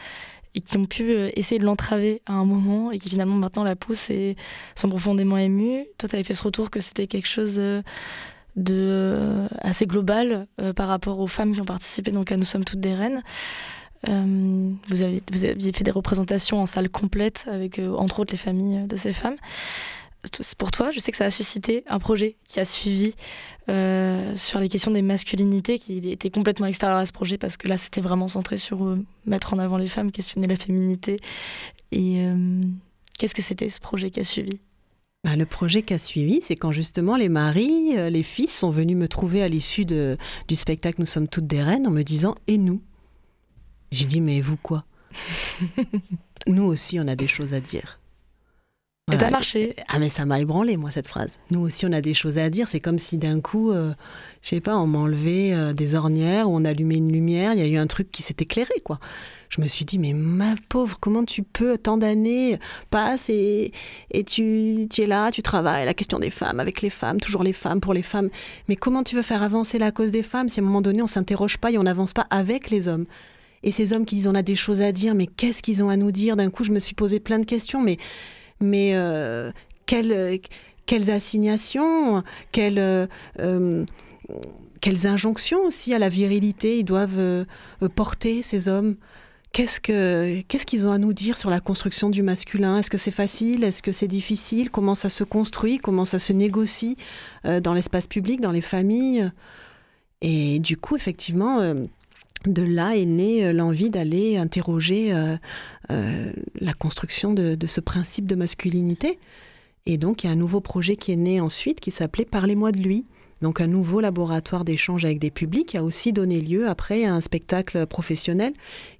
et qui ont pu euh, essayer de l'entraver à un moment et qui finalement maintenant la poussent et sont profondément émus. Toi, tu avais fait ce retour que c'était quelque chose euh, de euh, assez global par rapport aux femmes qui ont participé donc à Nous sommes toutes des reines. Vous, aviez fait des représentations en salle complète avec entre autres les familles de ces femmes. Pour toi, je sais que ça a suscité un projet qui a suivi euh, sur les questions des masculinités, qui était complètement extérieur à ce projet parce que là, c'était vraiment centré sur euh, mettre en avant les femmes, questionner la féminité. Et euh, qu'est-ce que c'était ce projet qui a suivi? Bah, le projet qui a suivi, c'est quand justement les maris, les fils sont venus me trouver à l'issue de- du spectacle Nous sommes toutes des reines en me disant Et nous? J'ai dit Mais vous quoi? Nous aussi, on a des choses à dire. Et t'as marché Ah mais ça m'a ébranlé moi cette phrase. Nous aussi on a des choses à dire. C'est comme si d'un coup, euh, je sais pas, on m'enlevait euh, des ornières ou on allumait une lumière. Il y a eu un truc qui s'est éclairé quoi. Je me suis dit mais ma pauvre, comment tu peux tant d'années passent et, et tu, tu es là, tu travailles la question des femmes avec les femmes, toujours les femmes pour les femmes. Mais comment tu veux faire avancer la cause des femmes si à un moment donné on s'interroge pas et on n'avance pas avec les hommes? Et ces hommes qui disent on a des choses à dire, mais qu'est-ce qu'ils ont à nous dire? D'un coup je me suis posé plein de questions, mais mais euh, quelles, quelles, assignations, quelles, euh, quelles, injonctions aussi à la virilité ils doivent euh, porter, ces hommes? Qu'est-ce qu'ils ont à nous dire sur la construction du masculin? Est-ce que c'est facile? Est-ce que c'est difficile? Comment ça se construit? Comment ça se négocie dans l'espace public, dans les familles? Et du coup, effectivement, de là est née l'envie d'aller interroger euh, la construction de, ce principe de masculinité. Et donc, il y a un nouveau projet qui est né ensuite qui s'appelait Parlez-moi de lui. Donc, un nouveau laboratoire d'échange avec des publics a aussi donné lieu après à un spectacle professionnel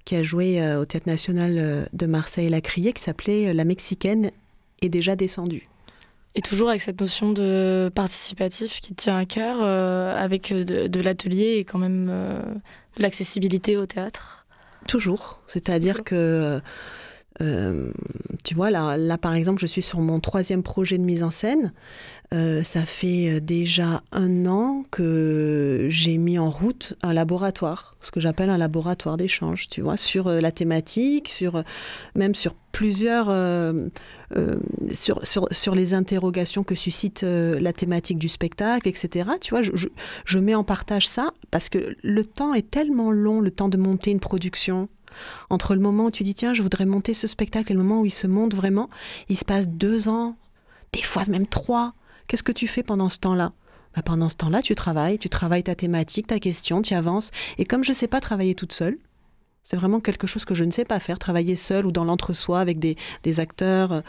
qui a joué euh, au Théâtre National euh, de Marseille-La Criée qui s'appelait La Mexicaine est déjà descendue. Et toujours avec cette notion de participatif qui tient à cœur, avec de, l'atelier et quand même de l'accessibilité au théâtre Toujours. C'est-à-dire que, euh, tu vois, là, là, par exemple, je suis sur mon troisième projet de mise en scène. Euh, ça fait euh, déjà un an que j'ai mis en route un laboratoire, ce que j'appelle un laboratoire d'échange, tu vois, sur la thématique, sur même sur plusieurs, sur, sur, sur, les interrogations que suscite la thématique du spectacle, etc. Tu vois, je, je, je mets en partage ça parce que le temps est tellement long, le temps de monter une production, entre le moment où tu dis tiens je voudrais monter ce spectacle et le moment où il se monte vraiment, il se passe deux ans, des fois même trois. Qu'est-ce que tu fais pendant ce temps-là? Bah, Pendant ce temps-là, tu travailles, tu travailles ta thématique, ta question, tu avances. Et comme je ne sais pas travailler toute seule, c'est vraiment quelque chose que je ne sais pas faire, travailler seule ou dans l'entre-soi avec des, acteurs,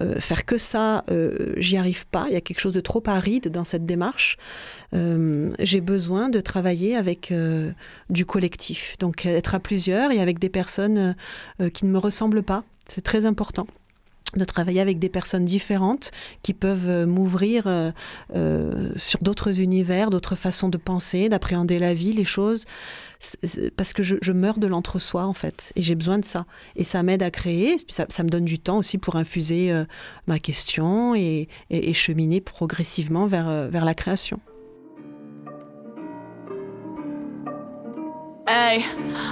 euh, faire que ça, euh, j'y arrive pas. Il y a quelque chose de trop aride dans cette démarche. Euh, j'ai besoin de travailler avec du collectif, donc être à plusieurs et avec des personnes qui ne me ressemblent pas. C'est très important de travailler avec des personnes différentes qui peuvent euh, m'ouvrir euh, euh, sur d'autres univers, d'autres façons de penser, d'appréhender la vie, les choses, parce que je, meurs de l'entre-soi en fait, et j'ai besoin de ça. Et ça m'aide à créer, ça, ça, me donne du temps aussi pour infuser ma question et, et, cheminer progressivement vers, vers la création. Ehi,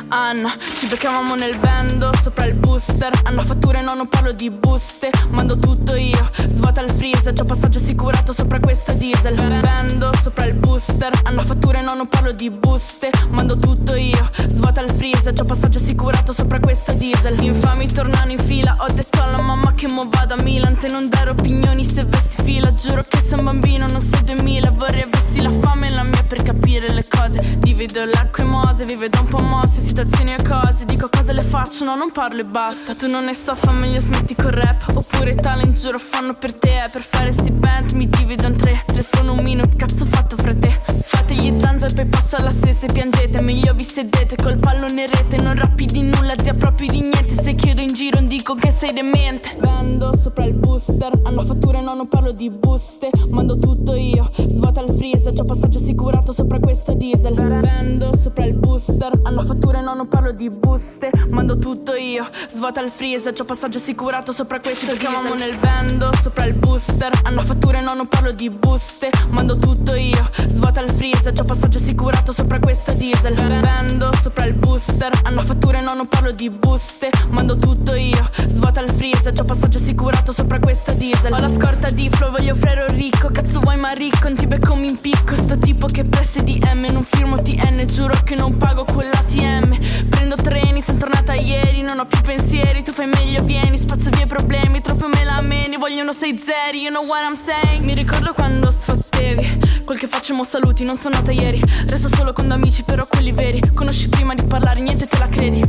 Anna, ci beccavamo nel bando sopra il booster. Hanno fatture, no, non parlo di buste. Mando tutto io, svuota il freezer. C'ho passaggio assicurato sopra questo diesel. Bando sopra il booster. Hanno fatture, no, non parlo di buste. Mando tutto io, svuota il freezer. C'ho passaggio assicurato sopra questo diesel. Infami tornano in fila. Ho detto alla mamma che mo vado a Milan. Te non dare opinioni se vesti fila. Giuro che sei un bambino, non sei 2000 Vorrei avessi la fame e la mia per capire le cose. Divido l'acqua e mose, vivo vedo un po' mosse, situazioni e cose. Dico cose le faccio, no non parlo e basta. Tu non ne so, fa meglio smetti col rap. Oppure talent giuro fanno per te. Per fare sti bands mi divido in tre. Telefono un minuto, cazzo fatto fra te Fate gli zanza e poi passa la stessa e piangete. Meglio vi sedete col pallone rete. Non rappi di nulla, zia proprio di niente. Se chiedo in giro non dico che sei demente. Vendo sopra il booster Hanno fatture, no non parlo di buste. Mando tutto io, svuota il freezer. C'ho passaggio assicurato sopra questo diesel. Vendo sopra il booster booster Hanno fatture, no, non parlo di buste. Mando tutto io, svuota il freezer C'ho passaggio assicurato sopra questo Chiamamo nel bando, sopra il booster. Hanno fatture, no, non parlo di buste. Mando tutto io, svuota il freezer C'ho passaggio assicurato sopra questo diesel. Bando, sopra il booster. Hanno fatture, no, non parlo di buste. Mando tutto io, svuota il freezer C'ho passaggio assicurato sopra questo diesel. Ho la scorta di flow, voglio frero ricco. Cazzo vuoi ma ricco, non ti becco mi impicco Sto tipo che presse di M Non firmo TN, giuro che non pago con l'ATM Prendo treni, sono tornata ieri Non ho più pensieri, tu fai meglio, vieni Spazzo via i problemi, troppo me la meni Vogliono sei zeri, you know what I'm saying? Mi ricordo quando sfottevi Quel che facciamo saluti, non sono nata ieri Resto solo con amici, però quelli veri Conosci prima di parlare, niente te la credi.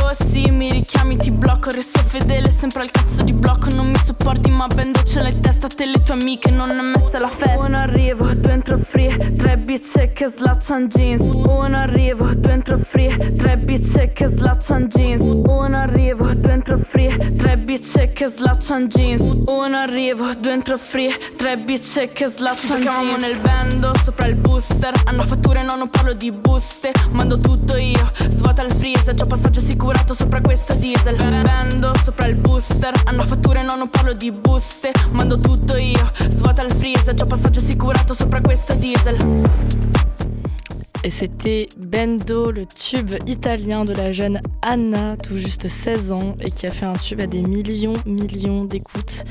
Oh sì, mi richiami, ti blocco Resto fedele, sempre al cazzo di blocco Non mi sopporti, ma ben ce l'hai testa Te le tue amiche, non è messa la festa. Uno arrivo, due entro free Tre bici che slacciano jeans. Uno arrivo, due entro free Tre bici che slacciano jeans. Uno Uno arrivo, due entro free, tre bitch che slaccian jeans. Uno arrivo, due entro free, tre bitch che slaccian jeans. Ci nel bando, sopra il booster. Hanno fatture, no, non parlo di buste. Mando tutto io, svuota il freezer. C'ho passaggio assicurato sopra questo diesel. Bando, sopra il booster. Hanno fatture, no, non parlo di buste. Mando tutto io, svuota il freezer. C'ho passaggio assicurato sopra questo diesel. Et c'était Bendo, le tube italien de la jeune Anna, tout juste 16 ans, et qui a fait un tube à des millions, millions d'écoutes.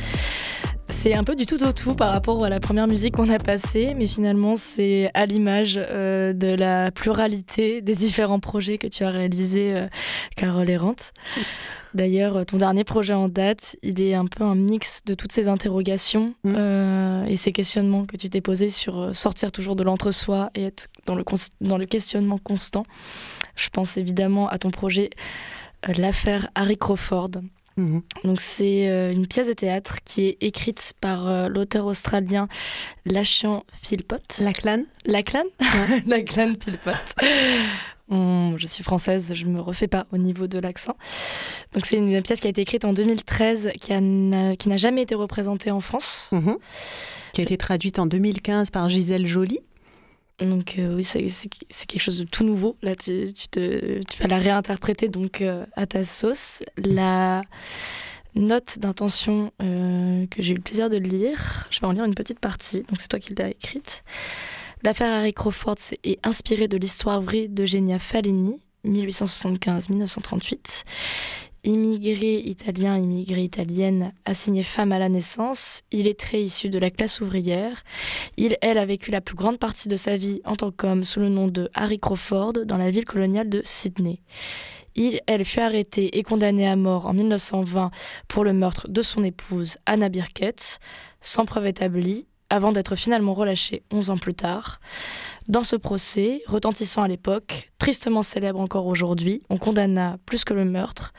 C'est un peu du tout au tout par rapport à la première musique qu'on a passée, mais finalement c'est à l'image euh, de la pluralité des différents projets que tu as réalisés, euh, Carole Errante. D'ailleurs, ton dernier projet en date, il est un peu un mix de toutes ces interrogations mm. euh, et ces questionnements que tu t'es posés sur euh, sortir toujours de l'entre-soi et être dans le, dans le questionnement constant. Je pense évidemment à ton projet euh, L'affaire Harry Crawford. Mm-hmm. Donc c'est une pièce de théâtre qui est écrite par l'auteur australien Lachlan Philpott. Lachlan Lachlan Lachlan Philpott je suis française, je me refais pas au niveau de l'accent. Donc c'est une pièce qui a été écrite en 2013, qui n'a jamais été représentée en France. Mhm. Qui a été traduite en 2015 par Gisèle Joly. Donc euh, oui, c'est quelque chose de tout nouveau. Là, tu, te, tu vas la réinterpréter donc euh, à ta sauce. La note d'intention euh, que j'ai eu le plaisir de lire, je vais en lire une petite partie. Donc c'est toi qui l'as écrite. L'affaire Harry Crawford est inspirée de l'histoire vraie d'Eugenia Fallini, 1875-1938. Immigré italien, immigrée italienne, assigné femme à la naissance, il est très issu de la classe ouvrière. Il, elle, a vécu la plus grande partie de sa vie en tant qu'homme sous le nom de Harry Crawford dans la ville coloniale de Sydney. Il, elle, fut arrêté et condamné à mort en 1920 pour le meurtre de son épouse Anna Birkett, sans preuve établie, avant d'être finalement relâché 11 ans plus tard. Dans ce procès, retentissant à l'époque, tristement célèbre encore aujourd'hui, on condamna plus que le meurtre,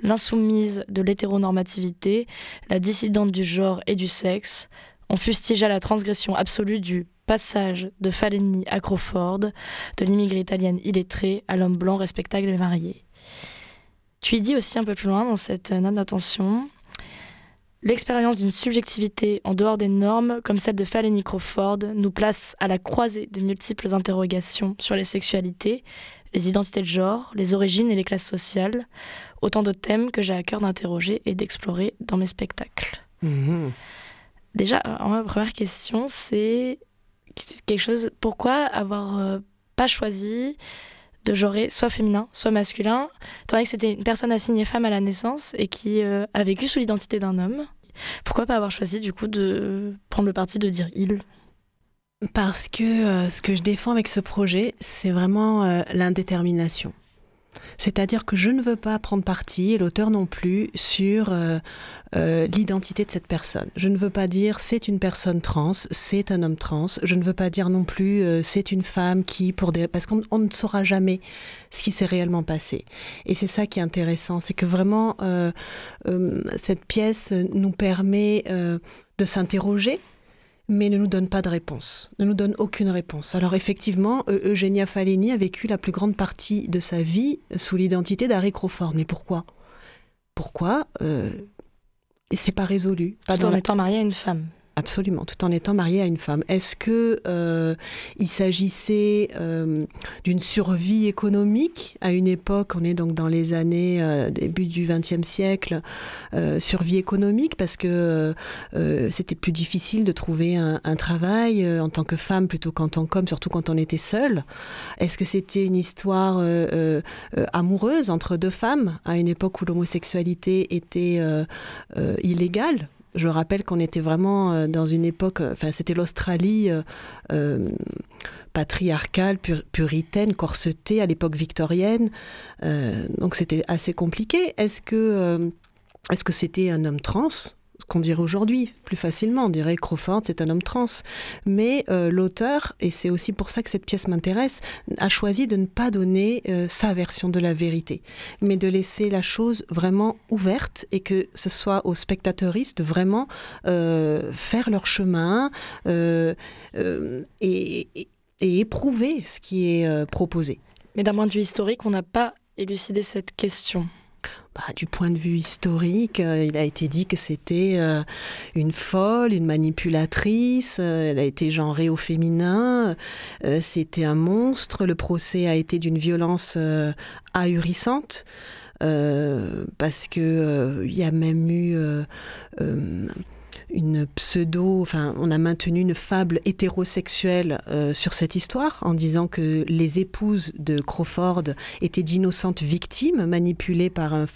l'insoumise de l'hétéronormativité, la dissidente du genre et du sexe, on fustigea la transgression absolue du passage de Faleni à Crawford, de l'immigré italienne illettrée à l'homme blanc respectable et marié. Tu y dis aussi un peu plus loin dans cette note d'attention L'expérience d'une subjectivité en dehors des normes, comme celle de Faleni Crawford, nous place à la croisée de multiples interrogations sur les sexualités, les identités de genre, les origines et les classes sociales, autant de thèmes que j'ai à cœur d'interroger et d'explorer dans mes spectacles. Mhm. Déjà, ma première question, c'est quelque chose. Pourquoi avoir euh, pas choisi de soit féminin, soit masculin, tandis que c'était une personne assignée femme à la naissance et qui euh, a vécu sous l'identité d'un homme. Pourquoi pas avoir choisi du coup de prendre le parti de dire il? Parce que euh, ce que je défends avec ce projet, c'est vraiment euh, l'indétermination. C'est-à-dire que je ne veux pas prendre parti, et l'auteur non plus, sur euh, euh, l'identité de cette personne. Je ne veux pas dire c'est une personne trans, c'est un homme trans. Je ne veux pas dire non plus euh, c'est une femme qui, pour des... parce qu'on ne saura jamais ce qui s'est réellement passé. Et c'est ça qui est intéressant, c'est que vraiment, cette pièce nous permet de s'interroger mais ne nous donne pas de réponse, ne nous donne aucune réponse. Alors effectivement, Eugenia Faleni a vécu la plus grande partie de sa vie sous l'identité d'Harry Crawford. Mais pourquoi? Pourquoi? Euh, Et c'est pas résolu. Pas Tout en étant mariée à une femme. Absolument, tout en étant marié à une femme. Est-ce que euh, il s'agissait euh, d'une survie économique? À une époque On est donc dans les années euh, début du XXe siècle, survie économique parce que c'était plus difficile de trouver un, un travail en tant que femme plutôt qu'en tant qu'homme, surtout quand on était seul. Est-ce que c'était une histoire amoureuse entre deux femmes? À une époque où l'homosexualité était illégale je rappelle qu'on était vraiment euh, dans une époque, euh, enfin c'était l'Australie euh, patriarcale, puritaine, corsetée à l'époque victorienne. donc c'était assez compliqué. Est-ce que est-ce que c'était un homme trans? Qu'on dirait aujourd'hui plus facilement. On dirait Crawford, c'est un homme trans. Mais euh, l'auteur, et c'est aussi pour ça que cette pièce m'intéresse, a choisi de ne pas donner euh, sa version de la vérité, mais de laisser la chose vraiment ouverte et que ce soit aux spectateuristes de vraiment euh, faire leur chemin et, et, éprouver ce qui est proposé. Mais d'un point de vue historique, on n'a pas élucidé cette question. Bah, du point de vue historique, euh, il a été dit que c'était euh, une folle, une manipulatrice, euh, elle a été genrée au féminin, c'était un monstre, le procès a été d'une violence ahurissante. parce que il y a même eu une pseudo, enfin, on a maintenu une fable hétérosexuelle euh, sur cette histoire en disant que les épouses de Crawford étaient d'innocentes victimes manipulées par un,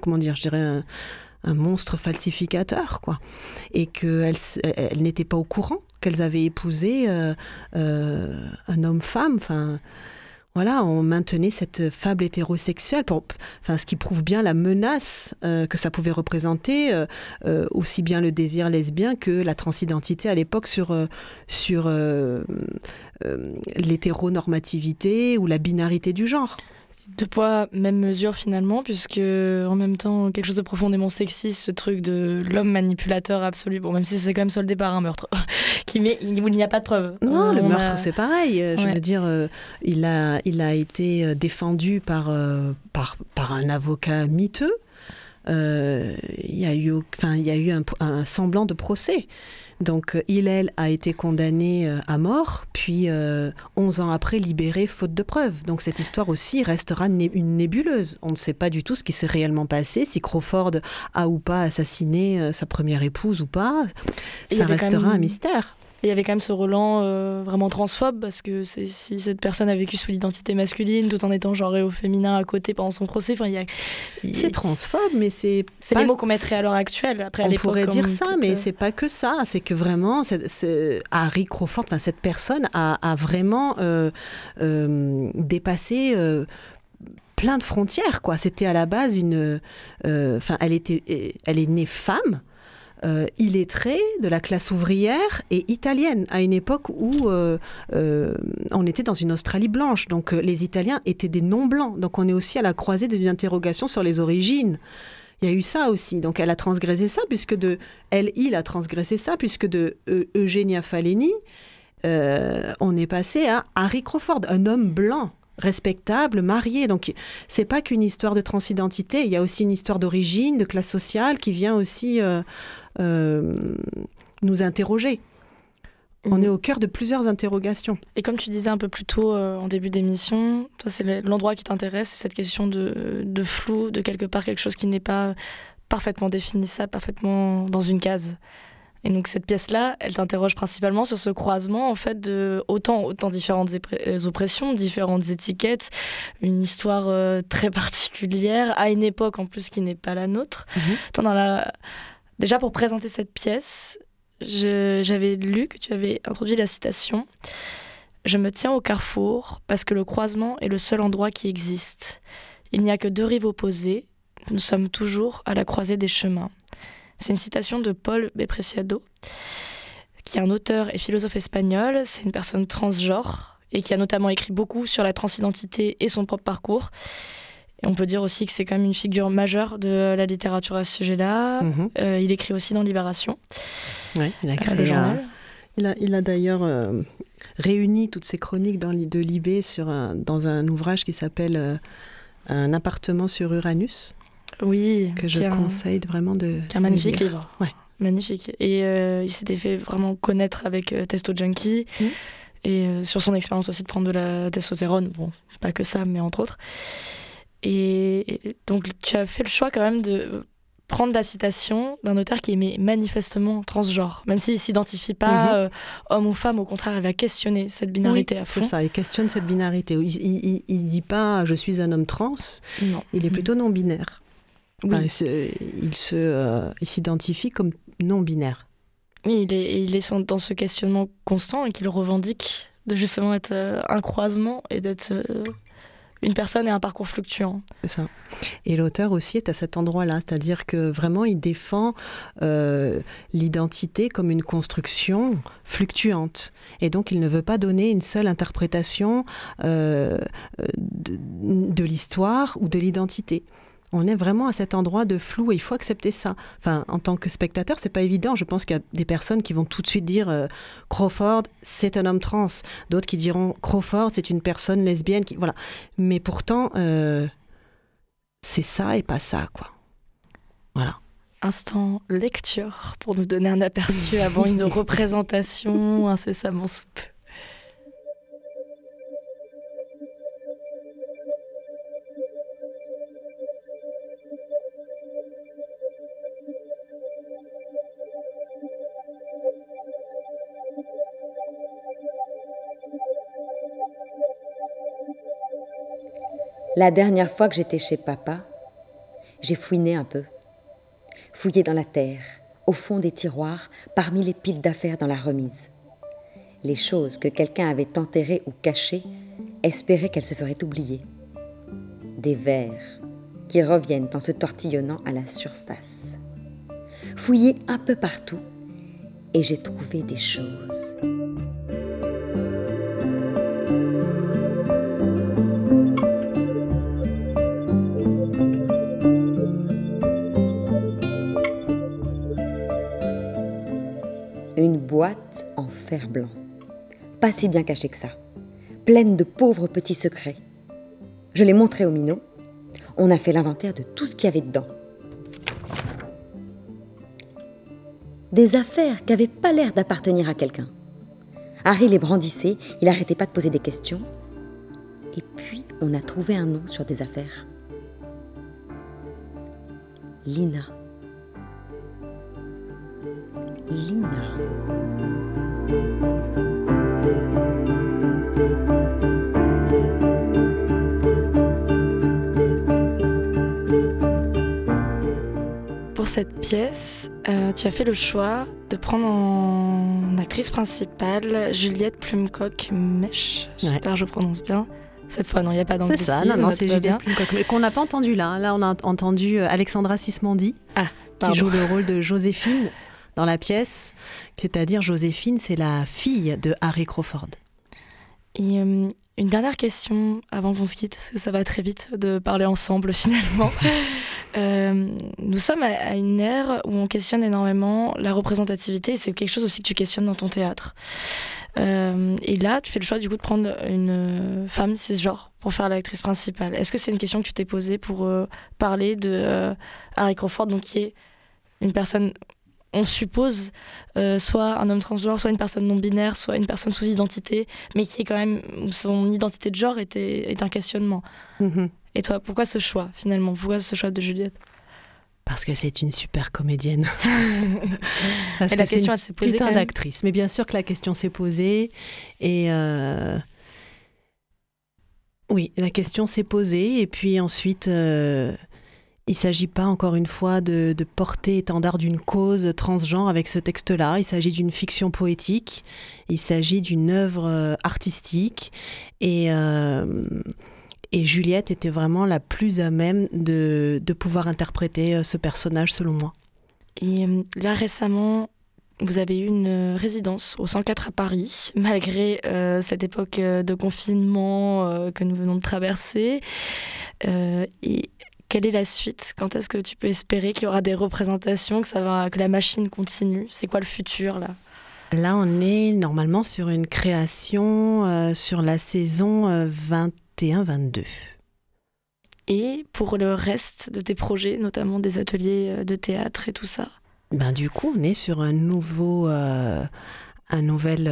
comment dire, je dirais un, monstre falsificateur, quoi, et qu'elles elles, n'étaient pas au courant qu'elles avaient épousé euh, euh, un homme-femme, enfin voilà, on maintenait cette fable hétérosexuelle, pour, enfin, ce qui prouve bien la menace euh, que ça pouvait représenter, euh, euh, aussi bien le désir lesbien que la transidentité à l'époque sur, sur l'hétéronormativité ou la binarité du genre deux poids, même mesure finalement, puisque en même temps, quelque chose de profondément sexiste, ce truc de l'homme manipulateur absolu, bon, même si c'est quand même soldé par un meurtre, qui met, où il n'y a pas de preuve. Non, le meurtre, c'est pareil. Je veux dire, euh, il, a, il a été euh, défendu par, euh, par, par un avocat miteux. il y a eu, enfin, il y a eu un, un semblant de procès. Donc euh, Hillel a été condamné euh, à mort, puis 11 euh, ans après libéré faute de preuves. Donc cette histoire aussi restera une nébuleuse. On ne sait pas du tout ce qui s'est réellement passé, si Crawford a ou pas assassiné sa première épouse ou pas. Ça restera un mystère il y avait quand même ce Roland euh, vraiment transphobe parce que si cette personne a vécu sous l'identité masculine tout en étant genré au féminin à côté pendant son procès, enfin, il C'est transphobe, mais c'est. C'est les mots qu'on mettrait à l'heure actuelle. Après, on pourrait dire ça, mais c'est pas que ça. C'est que vraiment, Harry Crawford, cette personne a, vraiment euh, euh, dépassé plein de frontières. quoi. C'était à la base une. Enfin, elle, était, elle est née femme euh, de la classe ouvrière et italienne, à une époque où euh, euh, on était dans une Australie blanche. Donc les Italiens étaient des non-blancs. Donc on est aussi à la croisée d'une interrogation sur les origines. Il y a eu ça aussi. Donc elle a transgressé ça, puisque de... Elle, il a transgressé ça, puisque de Eugenia Faleni, on est passé à Harry Crawford, un homme blanc respectable, marié. Donc c'est pas qu'une histoire de transidentité, il y a aussi une histoire d'origine, de classe sociale qui vient aussi euh, nous interroger. On mhm. est au cœur de plusieurs interrogations. Et comme tu disais un peu plus tôt euh, en début d'émission, toi c'est l'endroit qui t'intéresse, c'est cette question de, de, flou, de quelque part quelque chose qui n'est pas parfaitement défini, ça, parfaitement dans une case. Et donc cette pièce-là, elle t'interroge principalement sur ce croisement en fait de autant autant différentes euh, oppressions, différentes étiquettes, une histoire très particulière à une époque en plus qui n'est pas la nôtre. Mhm. dans la Déjà, pour présenter cette pièce, j'avais lu que tu avais introduit la citation Je me tiens au carrefour parce que le croisement est le seul endroit qui existe. Il n'y a que deux rives opposées. Nous sommes toujours à la croisée des chemins. C'est une citation de Paul Bepreciado, qui est un auteur et philosophe espagnol. C'est une personne transgenre et qui a notamment écrit beaucoup sur la transidentité et son propre parcours. Et on peut dire aussi que c'est quand même une figure majeure de la littérature à ce sujet-là. Mhm. Euh, il écrit aussi dans Libération. Oui, il a euh, créé le journal. Il a, il a d'ailleurs euh, réuni toutes ses chroniques dans, de Libé sur dans un ouvrage qui s'appelle Un appartement sur Uranus. Oui. Que je conseille vraiment de. un magnifique livre. Ouais. Magnifique. Et il s'était fait vraiment connaître avec Testo Junkie. Mhm. Et sur son expérience aussi de prendre de la testostérone. Bon, pas que ça, mais entre autres. Et donc, tu as fait le choix quand même de prendre la citation d'un auteur qui est manifestement transgenre, même s'il ne s'identifie pas mhm. euh, homme ou femme, au contraire, il va questionner cette binarité à fond. C'est ça, il questionne cette binarité. Il ne dit pas je suis un homme trans, non. il est plutôt non-binaire. il euh, s'identifie comme non-binaire. Oui, il est, il est dans ce questionnement constant et qu'il revendique de justement être euh, un croisement et d'être une personne et un parcours fluctuant. C'est ça. Et l'auteur aussi est à cet endroit-là, c'est-à-dire que vraiment il défend euh, l'identité comme une construction fluctuante. Et donc il ne veut pas donner une seule interprétation euh, de l'histoire ou de l'identité on est vraiment à cet endroit de flou et il faut accepter ça. Enfin, en tant que spectateur, c'est pas évident. Je pense qu'il y a des personnes qui vont tout de suite dire euh, Crawford, c'est un homme trans. D'autres qui diront Crawford, c'est une personne lesbienne. Qui... Voilà. Mais pourtant, euh, c'est ça et pas ça, quoi. Voilà. Instant lecture pour nous donner un aperçu avant une représentation incessamment soupe. La dernière fois que j'étais chez papa, j'ai fouiné un peu. Fouillé dans la terre, au fond des tiroirs, parmi les piles d'affaires dans la remise. Les choses que quelqu'un avait enterrées ou cachées, espérait qu'elles se feraient oublier. Des vers qui reviennent en se tortillonnant à la surface. Fouillé un peu partout, et j'ai trouvé des choses. Blanc. Pas si bien cachée que ça. Pleine de pauvres petits secrets. Je l'ai montré au minot. On a fait l'inventaire de tout ce qu'il y avait dedans. Des affaires qui n'avaient pas l'air d'appartenir à quelqu'un. Harry les brandissait, il n'arrêtait pas de poser des questions. Et puis, on a trouvé un nom sur des affaires. Lina. Lina. Cette pièce, euh, tu as fait le choix de prendre en actrice principale Juliette Plumcock-Mèche. J'espère que je prononce bien. Cette fois, non, il n'y a pas d'anglais. C'est ça, non, non, c'est Juliette Plumcock. Mais qu'on n'a pas entendu là. Là, on a entendu euh, Alexandra Sismondi, ah, qui joue le rôle de Joséphine dans la pièce. C'est-à-dire, Joséphine, c'est la fille de Harry Crawford. Et euh, une dernière question avant qu'on se quitte, parce que ça va très vite de parler ensemble finalement. Euh, nous sommes à, une ère où on questionne énormément la représentativité, c'est quelque chose aussi que tu questionnes dans ton théâtre. Euh, et là, tu fais le choix du coup de prendre une femme cisgenre pour faire l'actrice principale. Est-ce que c'est une question que tu t'es posée pour parler de Harry Crawford, donc qui est une personne on suppose euh, soit un homme transgenre, soit une personne non binaire, soit une personne sous identité, mais qui est quand même son identité de genre est, un questionnement. Mm-hmm. Et toi, pourquoi ce choix finalement? Pourquoi ce choix de Juliette? Parce que c'est une super comédienne. et la question, elle s'est posée. Putain d'actrice. Mais bien sûr que la question s'est posée. Et euh, oui, la question s'est posée. Et puis ensuite, euh, il ne s'agit pas, encore une fois, de, porter étendard d'une cause transgenre avec ce texte-là. Il s'agit d'une fiction poétique, il s'agit d'une œuvre euh, artistique. Et, euh, et, Juliette était vraiment la plus à même de, pouvoir interpréter euh, ce personnage, selon moi. Et là, récemment, vous avez eu une résidence au 104 à Paris, malgré cette époque de confinement que nous venons de traverser. et quelle est la suite? Quand est-ce que tu peux espérer qu'il y aura des représentations, que, ça va, que la machine continue? C'est quoi le futur là? Là, on est normalement sur une création euh, sur la saison 21-22. Euh, et pour le reste de tes projets, notamment des ateliers euh, de théâtre et tout ça? Ben, Du coup, on est sur un nouveau, un, nouvel,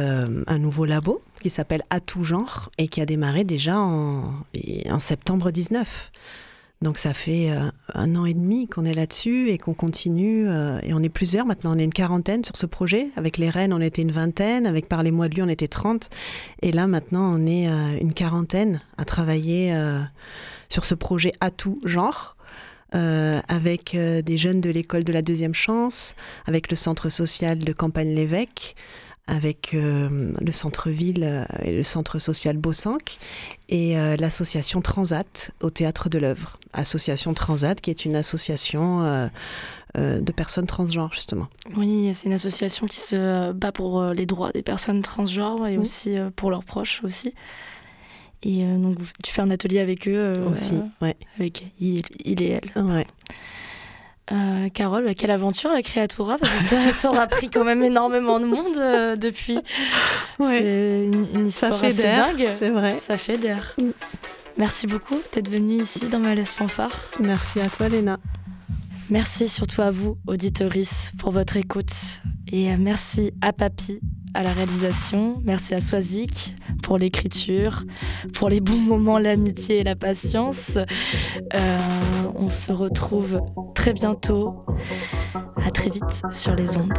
un nouveau labo qui s'appelle À tout genre et qui a démarré déjà en, en septembre 19. Donc ça fait euh, un an et demi qu'on est là-dessus et qu'on continue. Euh, et on est plusieurs maintenant, on est une quarantaine sur ce projet. Avec les Rennes, on était une vingtaine. Avec Par les mois de lui, on était 30. Et là maintenant, on est euh, une quarantaine à travailler sur ce projet à tout genre. avec des jeunes de l'école de la deuxième chance, avec le centre social de Campagne-l'Évêque, avec le centre-ville et le centre social Bossanc et l'association Transat au théâtre de l'œuvre. Association Transat qui est une association de personnes transgenres justement. Oui, c'est une association qui se bat pour les droits des personnes transgenres et aussi pour leurs proches aussi. Et donc tu fais un atelier avec eux aussi, ouais. avec il, il et elle. Ouais. Euh, Carole, quelle aventure la Créatura Parce que ça, aura pris quand même énormément de monde euh, depuis. C'est une, histoire assez dingue. C'est vrai. Ça fait d'air. Merci beaucoup d'être venu ici dans Malaise Fanfare. Merci à toi, Léna. Merci surtout à vous, auditoris, pour votre écoute. Et merci à Papy à la réalisation. Merci à Swazik pour l'écriture, pour les bons moments, l'amitié et la patience. Euh, on se retrouve très bientôt. À très vite sur les ondes.